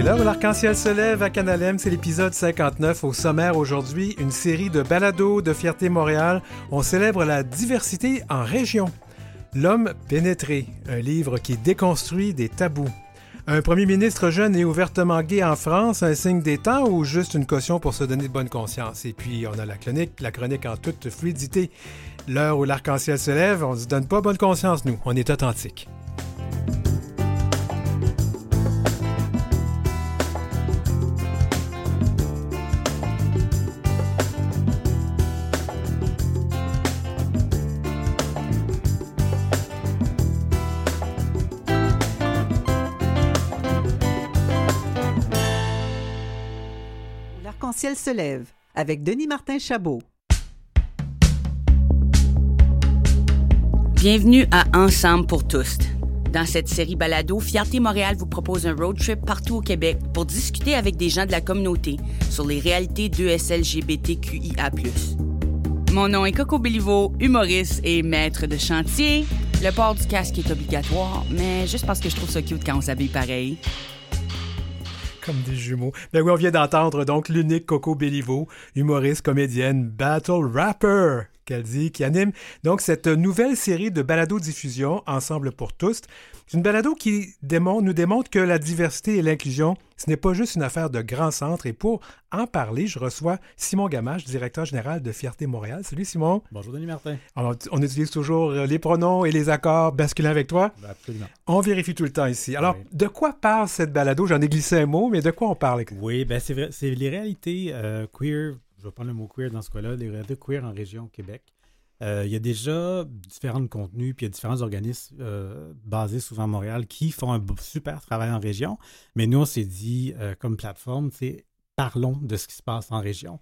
C'est là où l'arc-en-ciel se lève à Canalem, c'est l'épisode 59. Au sommaire aujourd'hui, une série de balados de Fierté Montréal. On célèbre la diversité en région. L'homme pénétré, un livre qui déconstruit des tabous. Un premier ministre jeune et ouvertement gay en France, un signe des temps ou juste une caution pour se donner de bonne conscience? Et puis, on a la chronique, la chronique en toute fluidité. L'heure où l'arc-en-ciel se lève, on ne se donne pas bonne conscience, nous. On est authentique. Se lève avec Denis Martin Chabot. Bienvenue à Ensemble pour tous. Dans cette série balado, Fierté Montréal vous propose un road trip partout au Québec pour discuter avec des gens de la communauté sur les réalités d'ESLGBTQIA+. Mon nom est Coco Béliveau, humoriste et maître de chantier. Le port du casque est obligatoire, mais juste parce que je trouve ça cute quand on s'habille pareil. Comme des jumeaux. Ben oui, on vient d'entendre donc l'unique Coco Béliveau, humoriste, comédienne, battle rapper qui anime donc cette nouvelle série de balado-diffusion Ensemble pour tous. C'est une balado qui démontre, nous démontre que la diversité et l'inclusion, ce n'est pas juste une affaire de grand centre. Et pour en parler, je reçois Simon Gamache, directeur général de Fierté Montréal. Salut Simon. Bonjour Denis Martin. Alors, on utilise toujours les pronoms et les accords masculins avec toi. Ben, absolument. On vérifie tout le temps ici. Alors, Oui. de quoi parle cette balado? J'en ai glissé un mot, mais de quoi on parle? Oui, ben c'est vrai, c'est les réalités euh, queer, je vais prendre le mot queer dans ce cas-là, les réalités queer en région Québec. Euh, il y a déjà différents contenus, puis il y a différents organismes euh, basés souvent à Montréal qui font un super travail en région. Mais nous, on s'est dit, euh, comme plateforme, c'est parlons de ce qui se passe en région.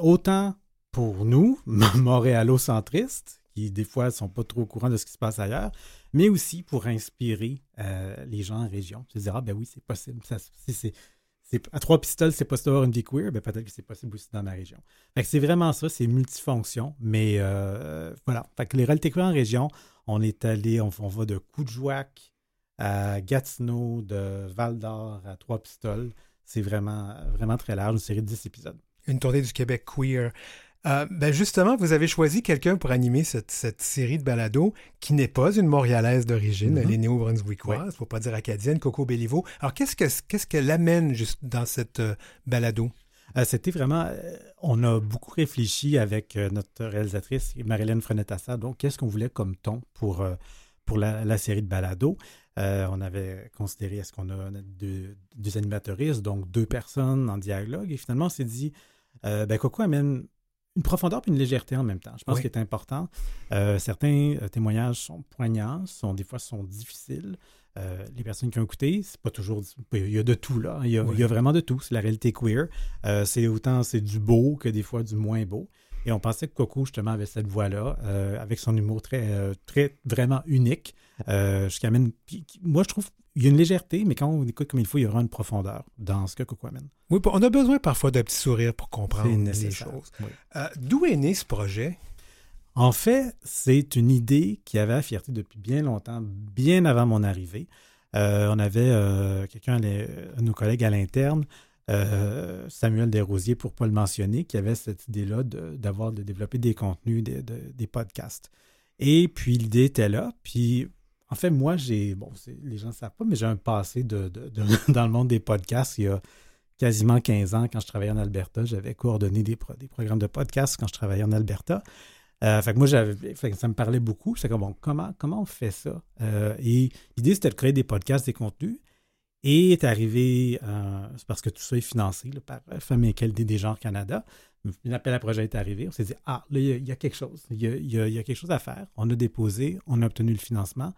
Autant pour nous, montréalocentristes, qui des fois ne sont pas trop au courant de ce qui se passe ailleurs, mais aussi pour inspirer les gens en région. Se dire, ah ben oui, c'est possible. À trois pistoles, c'est possible d'avoir une vie queer, ben peut-être que c'est possible aussi dans ma région. C'est vraiment ça, c'est multifonction, mais euh, voilà. Fait les réalités queer en région, on est allé, on, on va de Coudjouac à Gatineau, de Val d'Or à Trois Pistoles. C'est vraiment, vraiment très large, une série de 10 épisodes. Une tournée du Québec queer. Euh, ben justement, vous avez choisi quelqu'un pour animer cette, cette série de balados qui n'est pas une Montréalaise d'origine, Mhm. elle est néo-brunswickoise, il faut pas dire acadienne, Coco Béliveau. Alors, qu'est-ce que qu'est-ce qu'elle amène juste dans cette euh, balado? Euh, C'était vraiment. on a beaucoup réfléchi avec notre réalisatrice, Marilyn Frenetassa. Donc, qu'est-ce qu'on voulait comme ton pour, pour la, la série de balado? Euh, on avait considéré est-ce qu'on a deux, deux animatoristes, donc deux personnes en dialogue? Et finalement, on s'est dit, euh, ben, Coco amène une profondeur et une légèreté en même temps. Je pense Oui. qu'il est important. Euh, certains euh, témoignages sont poignants, sont, des fois sont difficiles. Euh, les personnes qui ont écouté, c'est pas toujours. Il y a de tout, là. Il y a, Oui. il y a vraiment de tout. C'est la réalité queer. Euh, c'est autant c'est du beau que des fois du moins beau. Et on pensait que Coco, justement, avait cette voix-là, avec son humour très, très vraiment unique. Euh, qui amène. qui- moi, je trouve il y a une légèreté, mais quand on écoute comme il faut, il y aura une profondeur dans ce que Coco amène. Oui, on a besoin parfois d'un petit sourire pour comprendre les choses. Oui. Euh, D'où est né ce projet? En fait, c'est une idée qui avait à Fierté depuis bien longtemps, bien avant mon arrivée. Euh, on avait euh, quelqu'un, un de nos collègues à l'interne, Samuel Desrosiers, pour ne pas le mentionner, qui avait cette idée-là de- d'avoir de, développer des contenus, des- de- des podcasts. Et puis l'idée était là. Puis en fait, moi, j'ai, bon, les gens ne savent pas, mais j'ai un passé dans le monde des podcasts. Il y a quasiment 15 ans, quand je travaillais en Alberta, j'avais coordonné des, pro- des programmes de podcasts quand je travaillais en Alberta. Euh, fait que moi, ça me parlait beaucoup. C'est comme, bon, comment, comment on fait ça? Euh, et l'idée, c'était de créer des podcasts, des contenus. Et est arrivé, euh, c'est parce que tout ça est financé par Femmes et Égalité des genres Canada. Un appel à projet est arrivé. On s'est dit, ah, là, il y a- quelque chose. Il y a quelque chose à faire. On a déposé, on a obtenu le financement.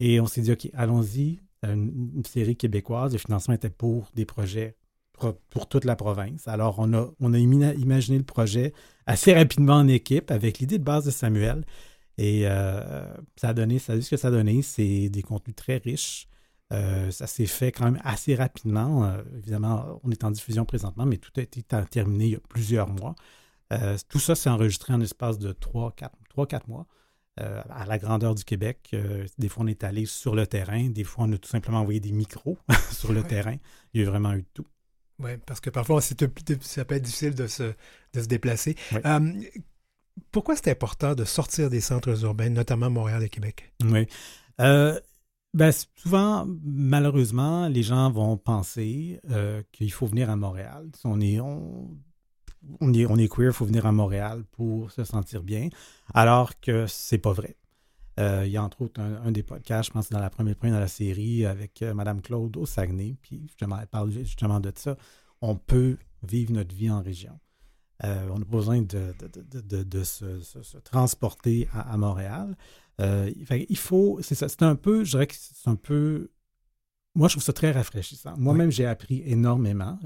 Et on s'est dit, OK, allons-y. Une, une série québécoise. Le financement était pour des projets pro- pour toute la province. Alors, on a, on a imaginé le projet assez rapidement en équipe avec l'idée de base de Samuel. Et euh, ça a donné, ça a dit ce que ça a donné. C'est des contenus très riches. Euh, ça s'est fait quand même assez rapidement. Euh, évidemment, on est en diffusion présentement, mais tout a été ter- terminé il y a plusieurs mois. Euh, tout ça s'est enregistré en espace de 3-4 mois. Euh, à la grandeur du Québec. Euh, des fois, on est allé sur le terrain. Des fois, on a tout simplement envoyé des micros sur le Ouais. terrain. Il y a vraiment eu de tout. Oui, parce que parfois, c'est- ça peut être difficile de se, de se déplacer. Euh, pourquoi c'est important de sortir des centres urbains, notamment Montréal et Québec? Oui. Ben, souvent, malheureusement, les gens vont penser qu'il faut venir à Montréal. On est, on, on est, on est queer, il faut venir à Montréal pour se sentir bien, alors que c'est pas vrai. Euh, il y a entre autres un, un des podcasts, je pense que c'est dans la première point dans la série, avec euh, Mme Claude au Saguenay, puis justement, elle parle justement de ça. On peut vivre notre vie en région. Euh, on n'a pas besoin de, de, de, se, se, se, transporter à, à Montréal. Euh, il faut, c'est ça, c'est un peu, je dirais que c'est un peu, moi je trouve ça très rafraîchissant. Moi-même, oui. j'ai appris énormément.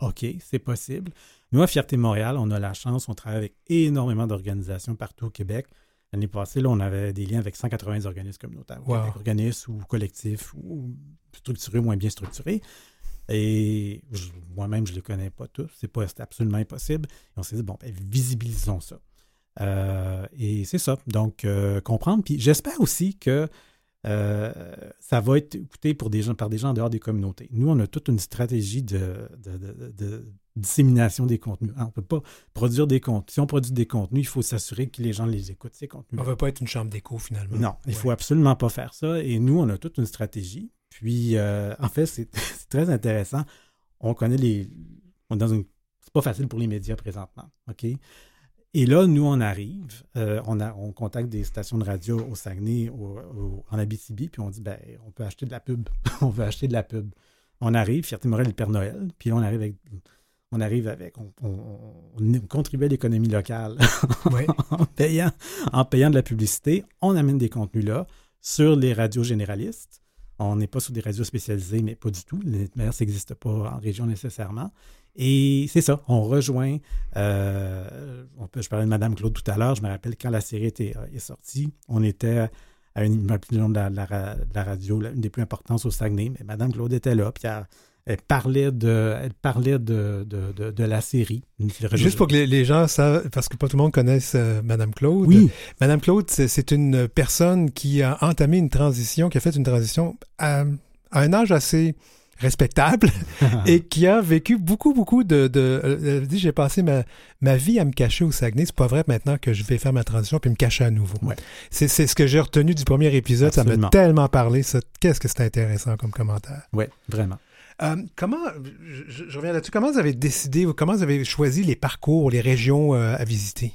OK, c'est possible. Nous, à Fierté Montréal, on a la chance, on travaille avec énormément d'organisations partout au Québec. L'année passée, là, on avait des liens avec 180 organismes communautaires, wow. organismes ou collectifs ou structurés ou moins bien structurés. Et moi-même, je ne les connais pas tous. C'est pas absolument impossible. Et on s'est dit, bon, ben, visibilisons ça. Euh, et c'est ça. Donc, euh, comprendre. Puis j'espère aussi que euh, ça va être écouté pour des gens, par des gens en dehors des communautés. Nous, on a toute une stratégie de, de, de, de dissémination des contenus. On ne peut pas produire des contenus. Si on produit des contenus, il faut s'assurer que les gens les écoutent, ces contenus. On ne veut pas être une chambre d'écho, finalement. Non, il ne ouais. faut absolument pas faire ça. Et nous, on a toute une stratégie. Puis, euh, en fait, c'est très intéressant. On connaît les. On est dans une. C'est pas facile pour les médias présentement. OK? Et là, nous, on arrive, euh, on, a, on contacte des stations de radio au Saguenay, au, au, en Abitibi, puis on dit, ben, on peut acheter de la pub. on veut acheter de la pub. On arrive, Fierté Morel et Père Noël, puis on arrive avec. On arrive avec. On, on, on contribue à l'économie locale oui. en, payant, en payant de la publicité. On amène des contenus là sur les radios généralistes. On n'est pas sur des radios spécialisées, mais pas du tout. D'ailleurs, ça n'existe pas en région nécessairement. Et c'est ça, on rejoint. Euh, je parlais de Mme Claude tout à l'heure. Je me rappelle quand la série était, est sortie, on était à une de la, la, radio, une des plus importantes au Saguenay, mais Mme Claude était là. Puis elle parlait de, elle parlait de, de, de, de la série. Juste pour que les, les, gens savent, parce que pas tout le monde connaisse euh, Madame Claude. Oui. Madame Claude, c'est une personne qui a entamé une transition, qui a fait une transition à, à un âge assez respectable et qui a vécu beaucoup, beaucoup de... de elle dit, j'ai passé ma, ma vie à me cacher au Saguenay. C'est pas vrai maintenant que je vais faire ma transition puis me cacher à nouveau. Ouais. C'est ce que j'ai retenu du premier épisode. Absolument. Ça m'a tellement parlé. Qu'est-ce que c'est intéressant comme commentaire. Oui, vraiment. Euh, comment, je, reviens là-dessus, comment vous avez décidé, comment vous avez choisi les parcours, les régions euh, à visiter?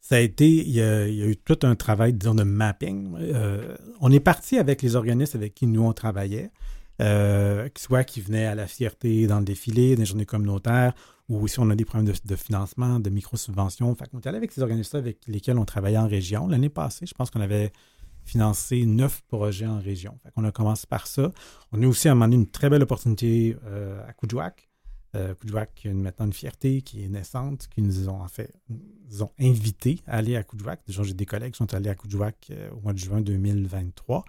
Ça a été, il y a, eu tout un travail, disons, de mapping. Euh, on est parti avec les organismes avec qui nous on travaillait, soit qui venaient à la fierté dans le défilé, des journées communautaires, ou si on a des problèmes de, de financement, de micro-subventions. Fait qu'on est allé avec ces organismes avec lesquels on travaillait en région. L'année passée, je pense qu'on avait financé neuf projets en région. Qu'on a commencé par ça. On a aussi à une très belle opportunité euh, à Coudjouac. Euh, qui a maintenant une fierté qui est naissante, qui nous ont en fait nous ont invités à aller à Coudjouac. Déjà, j'ai des collègues qui sont allés à Coudjouac euh, au mois de juin 2023.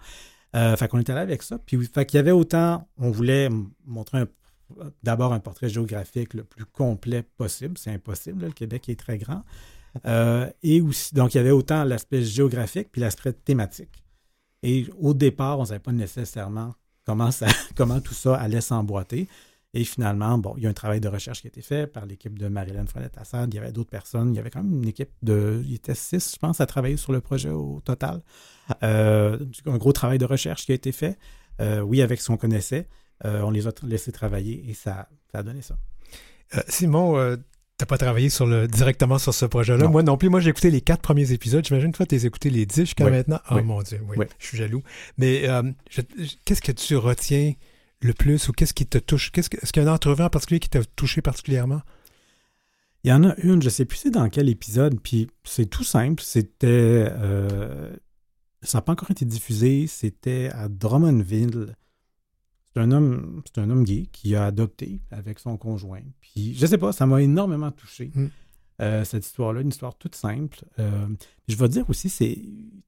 Euh, fait qu'on est allé avec ça. Puis, y avait autant, on voulait montrer d'abord un portrait géographique le plus complet possible. C'est impossible, le Québec est très grand. Euh, et aussi, donc, il y avait autant l'aspect géographique puis l'aspect thématique. Et au départ, on ne savait pas nécessairement comment, ça, comment tout ça allait s'emboîter. Et finalement, bon, il y a un travail de recherche qui a été fait par l'équipe de Marilyn Frenette-Assad. Il y avait d'autres personnes. Il y avait quand même une équipe de. Il était six, je pense, à travailler sur le projet au total. Euh, un gros travail de recherche qui a été fait. Euh, oui, avec ce qu'on connaissait. On les a laissés travailler et ça, ça a donné ça. Simon, T'as pas travaillé sur le, directement sur ce projet-là. Moi non plus. Moi, j'ai écouté les quatre premiers épisodes. J'imagine, toi, tu as écouté les dix jusqu'à oui. maintenant? Oh oui. mon Dieu, oui. oui. Je suis jaloux. Mais euh, qu'est-ce que tu retiens le plus ou qu'est-ce qui te touche? Est-ce qu'il y a une entrevue en particulier qui t'a touché particulièrement? Il y en a une, je ne sais plus c'est dans quel épisode, puis c'est tout simple. C'était. Euh, ça n'a pas encore été diffusé. C'était à Drummondville. C'est un homme, c'est un homme gay qui a adopté avec son conjoint. Puis je sais pas, ça m'a énormément touché. Mm. Euh, cette histoire-là, une histoire toute simple. Euh, je vais dire aussi, c'est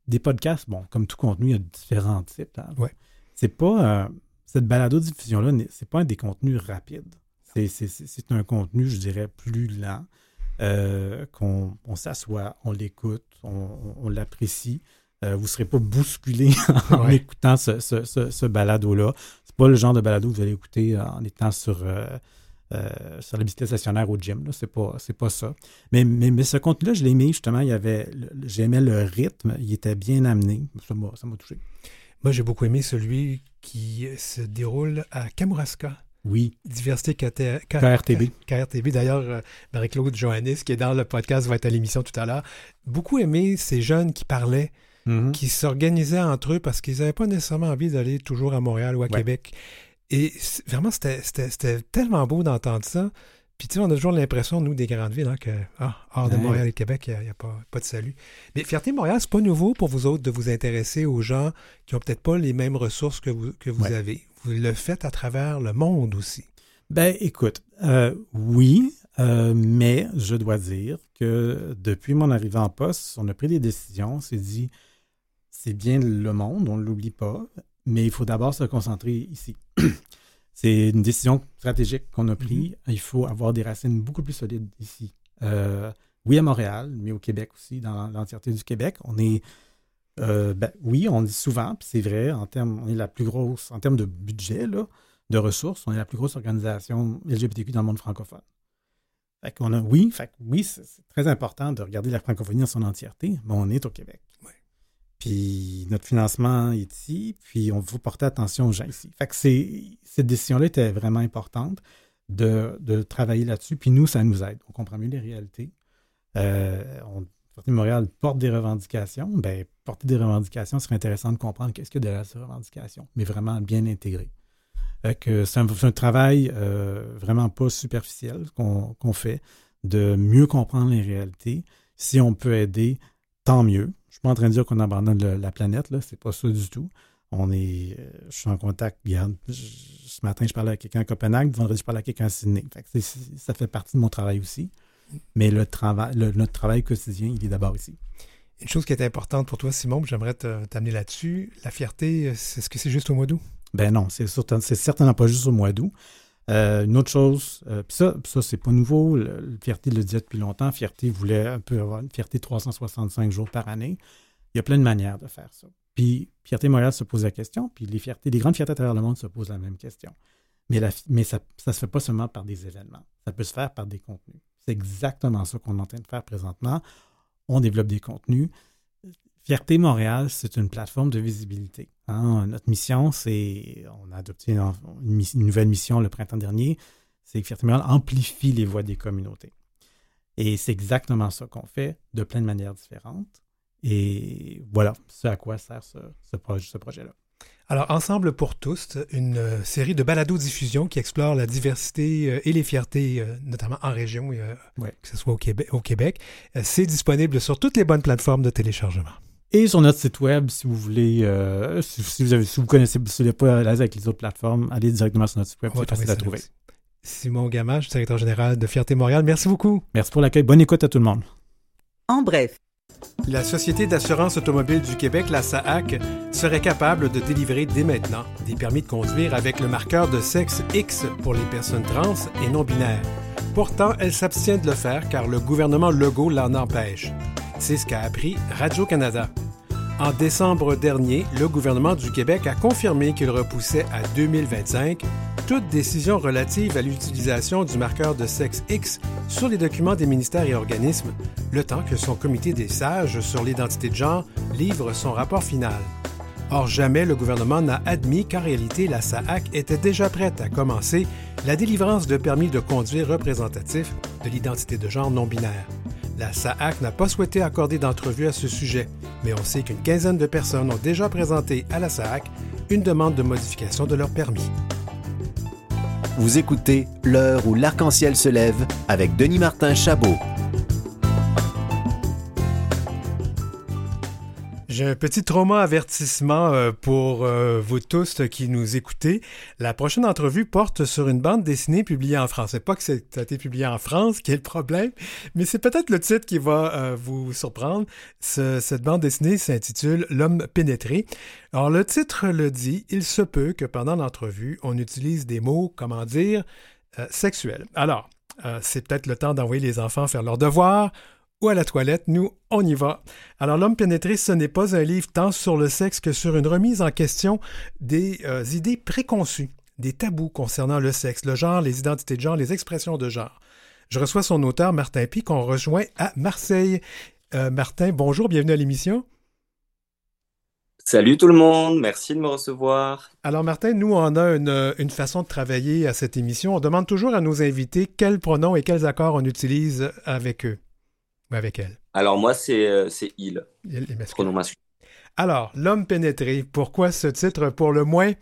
des podcasts, bon, comme tout contenu, il y a différents types. Hein. Ouais. C'est pas euh, cette balado-diffusion-là, c'est pas un des contenus rapides. C'est un contenu, je dirais, plus lent, qu'on on s'assoit, on l'écoute, on, on l'apprécie. Vous ne serez pas bousculé en Ouais. écoutant ce, ce, ce, ce balado-là. C'est pas le genre de balado que vous allez écouter en étant sur, euh, euh, sur la bicyclette stationnaire au gym. là. C'est pas, ça. Mais, mais, mais ce contenu-là, je l'ai aimé justement. Il y avait, le- j'aimais le rythme. Il était bien amené. Ça m'a, touché. Moi, j'ai beaucoup aimé celui qui se déroule à Kamouraska. Oui, Diversité KT KRTB. KRTB. D'ailleurs, euh, Marie-Claude Johannis, qui est dans le podcast, va être à l'émission tout à l'heure. Beaucoup aimé ces jeunes qui parlaient, Mhm. qui s'organisaient entre eux parce qu'ils n'avaient pas nécessairement envie d'aller toujours à Montréal ou à Ouais. Québec. Et vraiment, c'était tellement beau d'entendre ça. Puis, tu sais, on a toujours l'impression, nous, des grandes villes, hein, que ah, hors de Ouais. Montréal et Québec, il n'y a, pas, pas de salut. Mais Fierté Montréal, c'est pas nouveau pour vous autres de vous intéresser aux gens qui ont peut-être pas les mêmes ressources que vous, que vous Ouais. avez. Vous le faites à travers le monde aussi. Ben, écoute, euh, oui, euh, mais je dois dire que depuis mon arrivée en poste, on a pris des décisions. On s'est dit, c'est bien le monde, on ne l'oublie pas, mais il faut d'abord se concentrer ici. c'est une décision stratégique qu'on a prise. Il faut avoir des racines beaucoup plus solides ici. Euh, oui, à Montréal, mais au Québec aussi, dans l'entièreté du Québec. On est, euh, ben, oui, on dit souvent, puis c'est vrai, en termes, on est la plus grosse, en termes de budget, là, de ressources, on est la plus grosse organisation LGBTQ dans le monde francophone. Fait qu'on a, oui, fait oui, c'est c'est très important de regarder la francophonie dans son entièreté, mais on est au Québec. Puis notre financement est ici, puis on veut porter attention aux gens ici. Fait que cette décision-là était vraiment importante de, travailler là-dessus, puis nous, ça nous aide. On comprend mieux les réalités. Euh, on, Montréal porte des revendications. Ben, porter des revendications, serait intéressant de comprendre qu'est-ce a derrière ces revendications, mais vraiment bien intégré. Fait que c'est un, travail euh, vraiment pas superficiel qu'on fait, de mieux comprendre les réalités. Si on peut aider, tant mieux. Je suis pas en train de dire qu'on abandonne le- la planète, là, c'est pas ça du tout. On est, euh, je suis en contact. Regarde, je- ce matin, je parlais à quelqu'un à Copenhague, vendredi, je parlais à quelqu'un à Sydney. Fait que ça fait partie de mon travail aussi. Mais le travail, le- notre travail quotidien, il est d'abord ici. Une chose qui est importante pour toi, Simon, j'aimerais t'amener là-dessus, la fierté, est-ce que c'est juste au mois d'août? Ben non, c'est certainement pas juste au mois d'août. Euh, une autre chose, euh, puis ça, ça c'est pas nouveau. Le, Fierté le disait depuis longtemps. Fierté voulait un peu avoir une fierté 365 jours par année. Il y a plein de manières de faire ça. Puis Fierté Montréal se pose la question, puis les fiertés, les grandes fiertés à travers le monde se posent la même question. Mais, mais ça ne se fait pas seulement par des événements. Ça peut se faire par des contenus. C'est exactement ça qu'on est en train de faire présentement. On développe des contenus. Fierté Montréal, c'est une plateforme de visibilité. hein. Notre mission, c'est, on a adopté une, une miss- une nouvelle mission le printemps dernier, c'est que Fierté Montréal amplifie les voix des communautés. Et c'est exactement ça qu'on fait de plein de manières différentes. Et voilà ce à quoi sert ce, ce projet- ce projet-là. Alors, Ensemble pour tous, une euh, série de balados-diffusion qui explore la diversité euh, et les fiertés, euh, notamment en région, Ouais. que ce soit au Québec. Au Québec. C'est disponible sur toutes les bonnes plateformes de téléchargement. Et sur notre site web, si vous voulez, euh, si, si vous avez, si vous connaissez, si vous n'êtes pas à l'aise avec les autres plateformes, allez directement sur notre site web, On va c'est facile ça à trouver. Simon Gamache, directeur général de Fierté Montréal, merci beaucoup. Merci pour l'accueil. Bonne écoute à tout le monde. En bref, La Société d'assurance automobile du Québec, la SAAC, serait capable de délivrer dès maintenant des permis de conduire avec le marqueur de sexe X pour les personnes trans et non binaires. Pourtant, elle s'abstient de le faire car le gouvernement Legault l'en empêche. C'est ce qu'a appris Radio-Canada. En décembre dernier, le gouvernement du Québec a confirmé qu'il repoussait à 2025 toute décision relative à l'utilisation du marqueur de sexe X sur les documents des ministères et organismes, le temps que son comité des sages sur l'identité de genre livre son rapport final. Or, jamais le gouvernement n'a admis qu'en réalité, la SAAC était déjà prête à commencer la délivrance de permis de conduire représentatifs de l'identité de genre non binaire. La SAAC n'a pas souhaité accorder d'entrevue à ce sujet, mais on sait qu'une quinzaine de personnes ont déjà présenté à la SAAC une demande de modification de leur permis. Vous écoutez L'heure où l'arc-en-ciel se lève avec Denis Martin Chabot. Petit trauma avertissement euh, pour euh, vous tous qui nous écoutez. La prochaine entrevue porte sur une bande dessinée publiée en France. C'est pas que c'est- ça a été publié en France qui est le problème, mais c'est peut-être le titre qui va euh, vous surprendre. Ce- cette bande dessinée s'intitule L'homme pénétré. Alors le titre le dit, il se peut que pendant l'entrevue, on utilise des mots, comment dire, sexuels. Alors, c'est peut-être le temps d'envoyer les enfants faire leurs devoirs ou à la toilette, nous, on y va. Alors, L'homme pénétré, ce n'est pas un livre tant sur le sexe que sur une remise en question des euh, idées préconçues, des tabous concernant le sexe, le genre, les identités de genre, les expressions de genre. Je reçois son auteur, Martin Pi, qu'on rejoint à Marseille. Euh, Martin, bonjour, bienvenue à l'émission. Salut tout le monde, merci de me recevoir. Alors Martin, nous on a une, façon de travailler à cette émission. On demande toujours à nos invités quels pronoms et quels accords on utilise avec eux ou avec elles. Alors moi c'est euh, il, il pronom masculin. Alors, l'homme pénétré, pourquoi ce titre pour le moins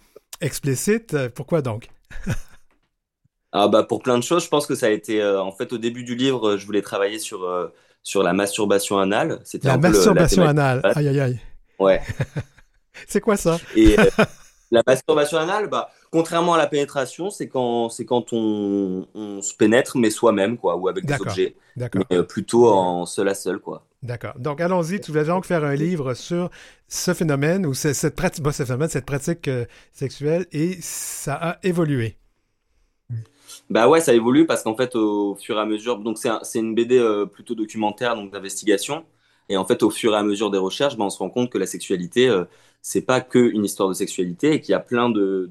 explicite? Pourquoi donc? Ah bah pour plein de choses, je pense que ça a été euh, en fait au début du livre, je voulais travailler sur euh, sur la masturbation anale. C'était la masturbation anale. Aïe aïe aïe. Ouais. c'est quoi ça? Et la masturbation anale, bah, contrairement à la pénétration, c'est quand, c'est quand on, on, se pénètre, mais soi-même, quoi, ou avec des objets. D'accord. Mais euh, plutôt en seul à seul, quoi. D'accord. Donc, allons-y. Tu voulais donc faire un livre sur ce phénomène ou cette pratique, ce phénomène, cette pratique euh, sexuelle, et ça a évolué. Bah ouais, ça évolue parce qu'en fait, au fur et à mesure, donc c'est, c'est une BD plutôt documentaire, donc d'investigation. Et en fait, au fur et à mesure des recherches, ben, on se rend compte que la sexualité, euh, c'est pas que une histoire de sexualité et qu'il y a plein de,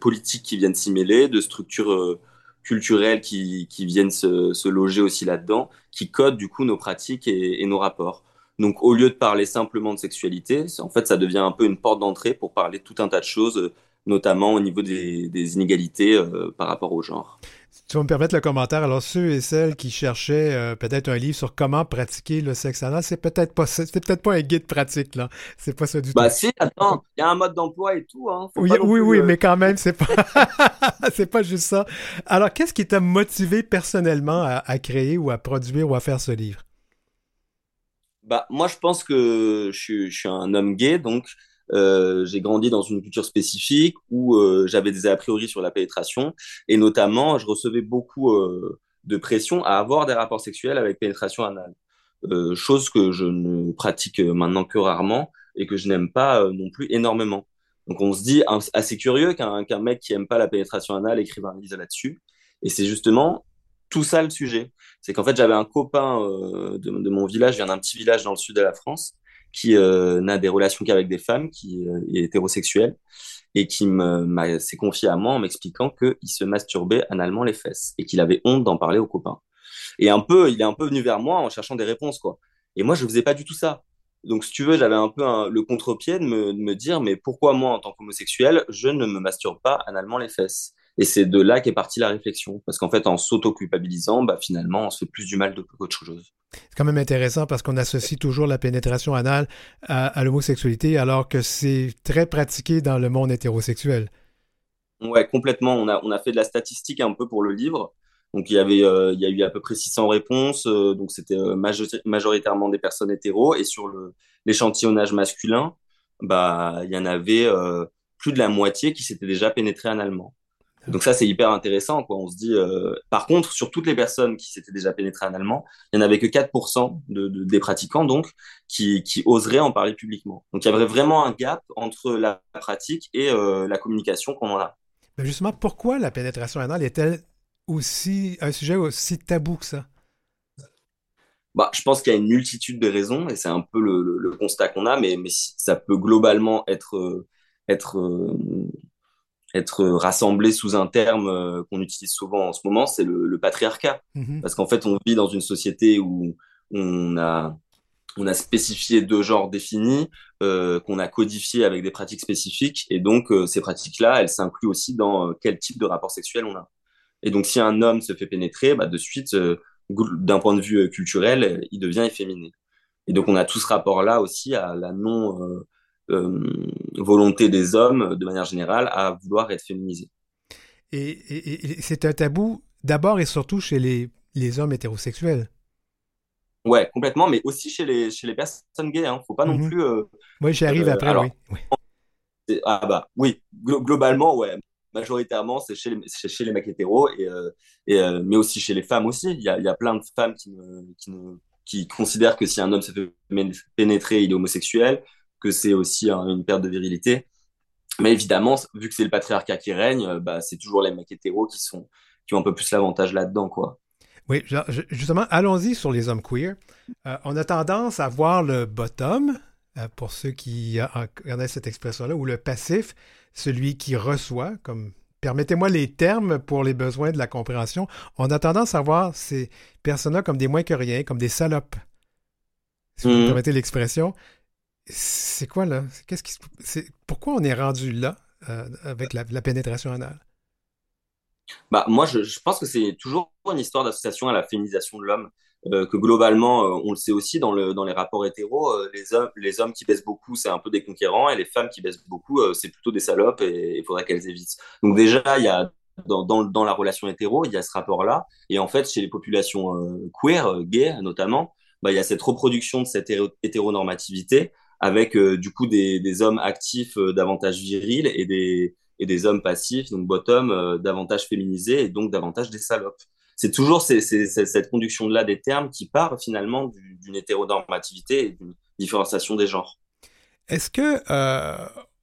politiques qui viennent s'y mêler, de structures euh, culturelles qui, viennent se, loger aussi là-dedans, qui codent du coup nos pratiques et, nos rapports. Donc, au lieu de parler simplement de sexualité, en fait, ça devient un peu une porte d'entrée pour parler tout un tas de choses, notamment au niveau des, des inégalités euh, par rapport au genre tu vas me permettre le commentaire. Alors, ceux et celles qui cherchaient euh, peut-être un livre sur comment pratiquer le sexe anal, c'est peut-être pas c'est peut-être pas un guide pratique, là. C'est pas ça du bah, tout. Bah si, attends, il y a un mode d'emploi et tout, hein. oui, oui, oui, euh, mais quand même, c'est pas c'est pas juste ça. Alors, qu'est-ce qui t'a motivé personnellement à, créer ou à produire ou à faire ce livre? Bah, moi, je pense que je suis un homme gay, donc euh, j'ai grandi dans une culture spécifique où euh, j'avais des a priori sur la pénétration et notamment je recevais beaucoup euh, de pression à avoir des rapports sexuels avec pénétration anale. Euh, chose que je ne pratique maintenant que rarement et que je n'aime pas non plus énormément. Donc on se dit assez curieux qu'un qu'un mec qui aime pas la pénétration anale écrive un livre là-dessus. Et c'est justement tout ça le sujet. C'est qu'en fait j'avais un copain de, de, mon village, je viens d'un petit village dans le sud de la France, qui euh, n'a des relations qu'avec des femmes, qui euh, est hétérosexuel, et qui s'est confié à moi en m'expliquant qu'il se masturbait analement les fesses et qu'il avait honte d'en parler aux copains. Et un peu, il est un peu venu vers moi en cherchant des réponses, quoi. Et moi, je faisais pas du tout ça. Donc, si tu veux, j'avais un peu le contre-pied de me, de me, dire, mais pourquoi moi, en tant qu'homosexuel, je ne me masturbe pas analement les fesses? Et c'est de là qu'est partie la réflexion. Parce qu'en fait, en s'auto-culpabilisant, bah, finalement, on se fait plus du mal qu'autre chose. C'est quand même intéressant parce qu'on associe toujours la pénétration anale à, l'homosexualité alors que c'est très pratiqué dans le monde hétérosexuel. Ouais, complètement. On a, on a fait de la statistique un peu pour le livre. Donc il y avait, euh, il y a eu à peu près 600 réponses. Euh, donc c'était euh, majoritairement des personnes hétéros. Et sur l'échantillonnage masculin, bah il y en avait plus de la moitié qui s'étaient déjà pénétrés analement. Donc ça, c'est hyper intéressant. Quoi. On se dit, euh... par contre, sur toutes les personnes qui s'étaient déjà pénétrées analement, il n'y en avait que 4% de, de, des pratiquants donc qui, qui, oseraient en parler publiquement. Donc il y avait vraiment un gap entre la pratique et euh, la communication qu'on en a. Mais justement, pourquoi la pénétration anale est-elle aussi un sujet aussi tabou que ça? Bah, je pense qu'il y a une multitude de raisons et c'est un peu le, le, le constat qu'on a, mais, mais ça peut globalement être, euh, être être rassemblé sous un terme euh, qu'on utilise souvent en ce moment, c'est le, le, patriarcat. Mm-hmm. Parce qu'en fait, on vit dans une société où on a, on a spécifié deux genres définis, euh, qu'on a codifié avec des pratiques spécifiques, et donc euh, ces pratiques-là, elles s'incluent aussi dans euh, quel type de rapport sexuel on a. Et donc, si un homme se fait pénétrer, bah, de suite, d'un point de vue culturel, il devient efféminé. Et donc, on a tout ce rapport-là aussi à la non euh, volonté des hommes, de manière générale, à vouloir être féminisés. Et, c'est un tabou d'abord et surtout chez les, les, hommes hétérosexuels. Ouais, complètement, mais aussi chez les, chez les personnes gays. Hein. Faut pas non mhm. plus. Euh, oui, j'y arrive euh, après, oui. Ah bah oui, globalement, ouais. Majoritairement, c'est chez les, chez les mecs hétéros, et, et mais aussi chez les femmes aussi. Il y a, y a plein de femmes qui, qui, qui considèrent que si un homme se fait pénétrer, il est homosexuel que c'est aussi une perte de virilité. Mais évidemment, vu que c'est le patriarcat qui règne, euh, bah, c'est toujours les mecs hétéros qui, sont, qui ont un peu plus l'avantage là-dedans. quoi. Oui, justement, allons-y sur les hommes queer. Euh, on a tendance à voir le bottom, euh, pour ceux qui connaissent cette expression-là, ou le passif, celui qui reçoit, comme permettez-moi les termes pour les besoins de la compréhension. On a tendance à voir ces personnes-là comme des moins que rien, comme des salopes. Si vous me mmh. permettez l'expression. C'est quoi là? Qu'est-ce qui, pourquoi on est rendu là euh, avec la, pénétration anale? Bah, moi, je, pense que c'est toujours une histoire d'association à la féminisation de l'homme. Euh, que globalement, euh, on le sait aussi dans, le, dans les rapports hétéros, les, hommes, les hommes qui baissent beaucoup, c'est un peu des conquérants, et les femmes qui baissent beaucoup, c'est plutôt des salopes, et il faudrait qu'elles évitent. Donc déjà, il y a dans, dans, la relation hétéro, il y a ce rapport-là, et en fait, chez les populations queer, gays notamment, bah, il y a cette reproduction de cette hétéronormativité avec euh, du coup des, des hommes actifs euh, davantage virils et des, et des hommes passifs, donc bottom, euh, davantage féminisés et donc davantage des salopes. C'est toujours cette conduction-là des termes qui part finalement d'une hétéronormativité et d'une différenciation des genres. Est-ce que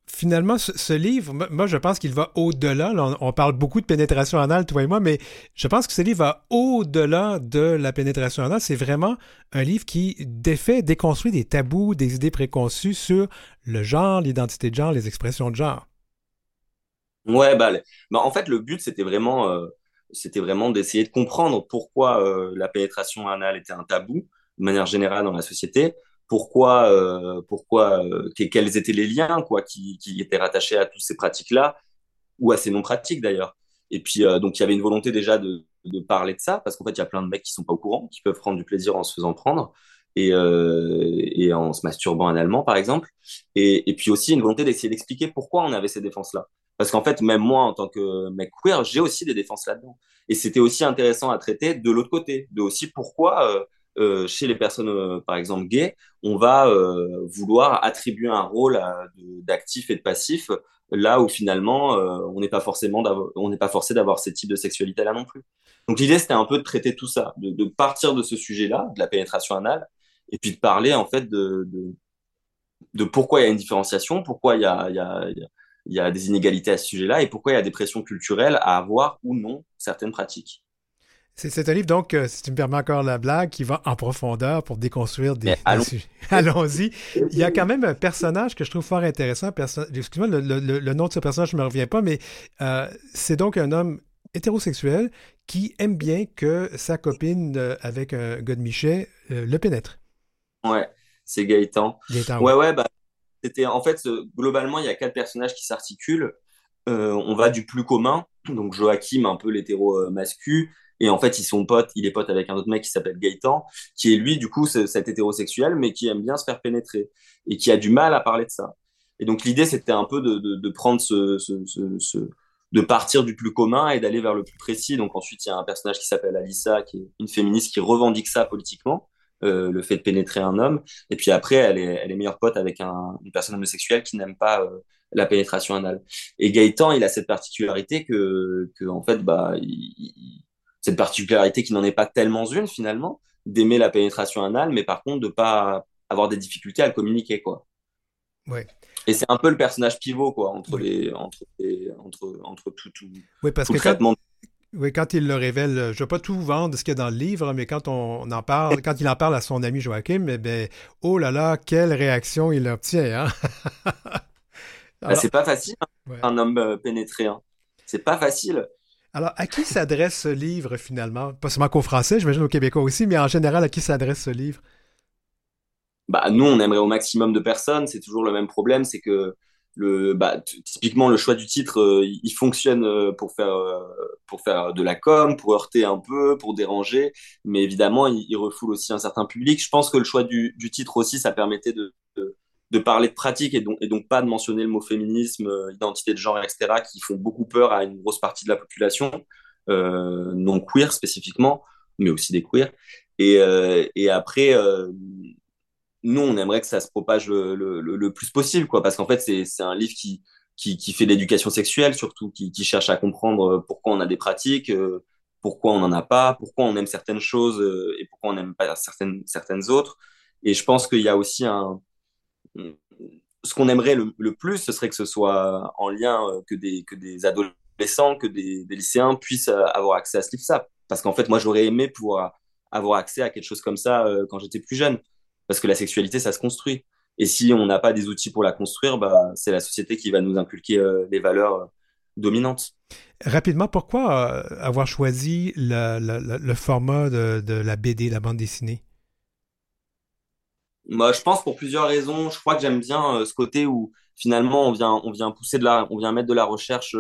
finalement, ce, livre, moi, je pense qu'il va au-delà. On, parle beaucoup de pénétration anale, toi et moi, mais je pense que ce livre va au-delà de la pénétration anale. C'est vraiment un livre qui défait, déconstruit des tabous, des idées préconçues sur le genre, l'identité de genre, les expressions de genre. Ouais, bah, bah en fait, le but, c'était vraiment, euh, c'était vraiment d'essayer de comprendre pourquoi euh, la pénétration anale était un tabou, de manière générale, dans la société pourquoi, euh, pourquoi, euh, quels étaient les liens quoi, qui, qui étaient rattachés à toutes ces pratiques-là, ou à ces non-pratiques d'ailleurs. Et puis, euh, donc, il y avait une volonté déjà de, de parler de ça, parce qu'en fait, il y a plein de mecs qui sont pas au courant, qui peuvent prendre du plaisir en se faisant prendre et, et en se masturbant analement, par exemple. Et, et puis aussi, une volonté d'essayer d'expliquer pourquoi on avait ces défenses-là. Parce qu'en fait, même moi, en tant que mec queer, j'ai aussi des défenses là-dedans. Et c'était aussi intéressant à traiter de l'autre côté, de aussi pourquoi chez les personnes, euh, par exemple, gays, on va euh, vouloir attribuer un rôle d'actif et de passif, là où finalement, on n'est pas forcément on n'est pas forcé d'avoir ces types de sexualité là non plus. Donc l'idée, c'était un peu de traiter tout ça, de, partir de ce sujet-là, de la pénétration anale, et puis de parler en fait de, pourquoi il y a une différenciation, pourquoi y il y a des inégalités à ce sujet-là, et pourquoi il y a des pressions culturelles à avoir ou non certaines pratiques. C'est un livre, donc, euh, si tu me permets encore la blague, qui va en profondeur pour déconstruire des, sujets. Allons-y. Il y a quand même un personnage que je trouve fort intéressant. Excuse-moi, le, nom de ce personnage ne me revient pas, mais euh, c'est donc un homme hétérosexuel qui aime bien que sa copine euh, avec un gars de Michel le pénètre. Ouais, c'est Gaëtan. Gaëtan. Ouais, ouais, bah, c'était en fait, globalement, il y a quatre personnages qui s'articulent. on va du plus commun, donc Joachim, un peu l'hétéro mascu, et en fait, ils sont potes, il est pote avec un autre mec qui s'appelle Gaëtan, qui est lui, du coup, cet hétérosexuel, mais qui aime bien se faire pénétrer et qui a du mal à parler de ça. Et donc, l'idée, c'était un peu de, de, de prendre ce, ce, ce, de partir du plus commun et d'aller vers le plus précis. Donc, ensuite, il y a un personnage qui s'appelle Alissa, qui est une féministe qui revendique ça politiquement. Euh, le fait de pénétrer un homme. Et puis après, elle est, elle est meilleure pote avec un, une personne homosexuelle qui n'aime pas euh, la pénétration anale. Et Gaëtan, il a cette particularité que, que en fait, bah, il, cette particularité qui n'en est pas tellement une finalement, d'aimer la pénétration anale, mais par contre de pas avoir des difficultés à le communiquer quoi. Ouais. Et c'est un peu le personnage pivot quoi entre les entre entre entre tout tout. Oui parce que Quand... Oui, quand il le révèle, je ne vais pas tout vendre ce qu'il y a dans le livre, mais quand on, en parle, quand il en parle à son ami Joachim, eh ben, oh là là, quelle réaction il obtient, hein? Bah, c'est pas facile, hein, un homme euh, pénétré. Hein. C'est pas facile. Alors, à qui s'adresse ce livre finalement? Pas seulement qu'aux Français, j'imagine aux Québécois aussi, mais en général, à qui s'adresse ce livre? Bah, Nous, on aimerait au maximum de personnes. C'est toujours le même problème, c'est que le, bah, typiquement, le choix du titre, euh, il fonctionne euh, pour faire, euh, pour faire de la com, pour heurter un peu, pour déranger, mais évidemment, il, refoule aussi un certain public. Je pense que le choix du, du titre aussi, ça permettait de de parler de pratique et donc, et donc pas de mentionner le mot féminisme, euh, identité de genre, etc., qui font beaucoup peur à une grosse partie de la population, euh, non queer spécifiquement, mais aussi des queers. Et, euh, et après, euh, nous, on aimerait que ça se propage le, le, le plus possible, quoi, parce qu'en fait, c'est un livre qui, qui, qui fait de l'éducation sexuelle, surtout, qui, qui, cherche à comprendre pourquoi on a des pratiques, pourquoi on n'en a pas, pourquoi on aime certaines choses et pourquoi on n'aime pas certaines, certaines autres. Et je pense qu'il y a aussi un, ce qu'on aimerait le, plus, ce serait que ce soit en lien euh, que des, adolescents, que des, lycéens puissent euh, avoir accès à ce livre parce qu'en fait, moi, j'aurais aimé pouvoir avoir accès à quelque chose comme ça euh, quand j'étais plus jeune, parce que la sexualité, ça se construit. Et si on n'a pas des outils pour la construire, bah, c'est la société qui va nous inculquer les valeurs dominantes. Rapidement, pourquoi avoir choisi le, format de, la BD, la bande dessinée? Moi, je pense pour plusieurs raisons. Je crois que j'aime bien ce côté où finalement on vient, on vient pousser de la, on vient mettre de la recherche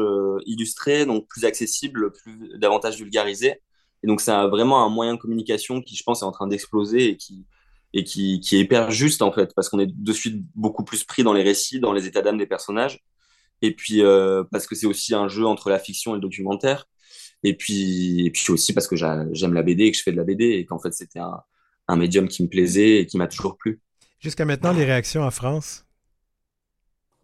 illustrée, donc plus accessible, plus davantage vulgarisée. Et donc, c'est vraiment un moyen de communication qui, je pense, est en train d'exploser et qui, et qui, qui, est hyper juste, en fait, parce qu'on est de suite beaucoup plus pris dans les récits, dans les états d'âme des personnages. Et puis, euh, parce que c'est aussi un jeu entre la fiction et le documentaire. Et puis, et puis aussi parce que j'aime la BD et que je fais de la BD et qu'en fait, c'était un, un médium qui me plaisait et qui m'a toujours plu. Jusqu'à maintenant, les réactions en France?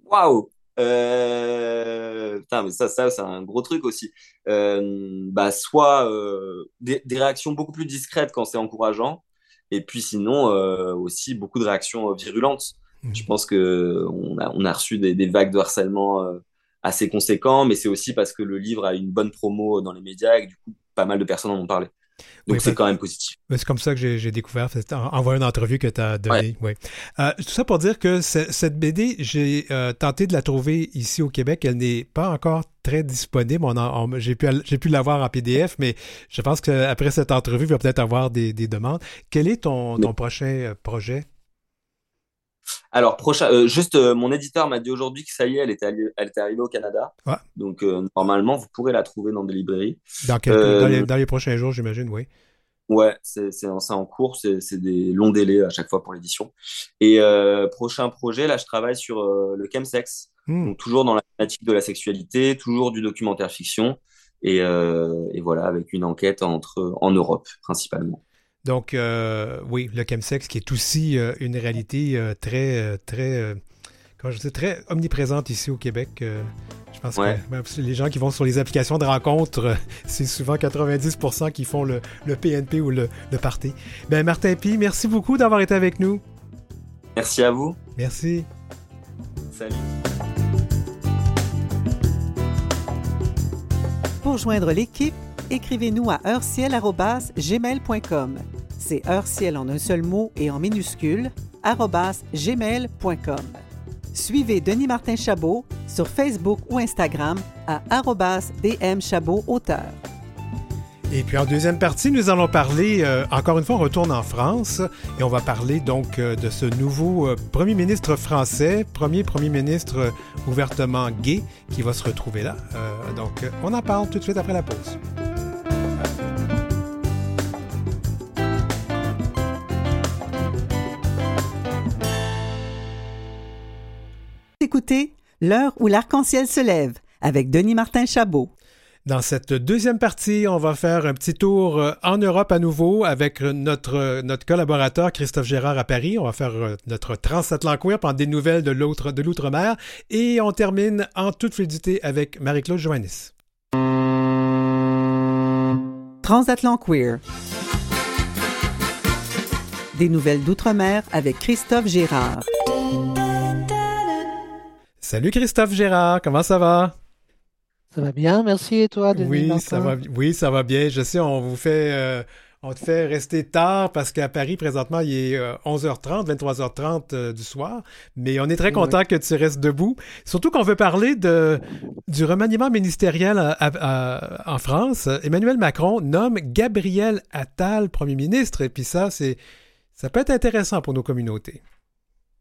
Waouh euh... Putain, mais ça, ça c'est un gros truc aussi. Euh, bah, soit euh, des, des, réactions beaucoup plus discrètes quand c'est encourageant, et puis sinon euh, aussi beaucoup de réactions virulentes. Mmh. Je pense que on a, on a reçu des, des vagues de harcèlement assez conséquents, mais c'est aussi parce que le livre a une bonne promo dans les médias et que du coup, pas mal de personnes en ont parlé. Donc oui, c'est quand même positif. C'est comme ça que j'ai découvert en, en voyant une entrevue que tu as donnée. Ouais. Euh, tout ça pour dire que cette BD, j'ai euh, tenté de la trouver ici au Québec. Elle n'est pas encore très disponible. J'ai pu, pu l'avoir en PDF, mais je pense qu'après cette entrevue, il va peut-être avoir des, des, demandes. Quel est ton, ton prochain euh, projet? Alors, prochain, euh, juste, euh, mon éditeur m'a dit aujourd'hui que ça y est, elle était, elle était arrivée au Canada. Ouais. Donc, euh, normalement, vous pourrez la trouver dans des librairies. Dans, quelques, dans, les, dans les, prochains jours, j'imagine, oui. Ouais, c'est en, en cours, c'est des longs délais à chaque fois pour l'édition. Et prochain projet, là, je travaille sur le chemsex, mmh. donc toujours dans la thématique de la sexualité, toujours du documentaire fiction, et, et voilà, avec une enquête entre, en Europe principalement. Donc, euh, oui, le chemsex qui est aussi euh, une réalité euh, très, très, comment je dis, très omniprésente ici au Québec. je pense ouais. que les gens qui vont sur les applications de rencontres, c'est souvent 90% qui font le, le, PNP ou le, le party. Ben, Martin Pi, merci beaucoup d'avoir été avec nous. Merci à vous. Merci. Salut. Pour joindre l'équipe, écrivez-nous à heurciel.gmail.com. C'est heurciel en un seul mot et en minuscule, gmail.com. Suivez Denis Martin Chabot sur Facebook ou Instagram à dmchabot auteur. Et puis en deuxième partie, nous allons parler, euh, encore une fois, on retourne en France et on va parler donc euh, de ce nouveau euh, Premier ministre français, premier Premier ministre ouvertement gay qui va se retrouver là. donc on en parle tout de suite après la pause. Écoutez L'heure où l'arc-en-ciel se lève avec Denis Martin Chabot. Dans cette deuxième partie, on va faire un petit tour euh, en Europe à nouveau avec notre, notre collaborateur Christophe Gérard à Paris. On va faire euh, notre transatlantique prendre des nouvelles de l'autre de l'outre-mer et on termine en toute fluidité avec Marie-Claude Joannis. Transatlant Queer. Des nouvelles d'outre-mer avec Christophe Gérard. Salut Christophe Gérard, comment ça va? Ça va bien, merci. Et toi, Denis oui, ça va, oui, ça va bien. Je sais, on vous fait, euh, on te fait rester tard parce qu'à Paris, présentement, il est euh, 11h30, 23h30 euh, du soir. Mais on est très content oui. que tu restes debout. Surtout qu'on veut parler de, du remaniement ministériel à, à, à, en France. Emmanuel Macron nomme Gabriel Attal Premier ministre. Et puis ça, c'est, ça peut être intéressant pour nos communautés.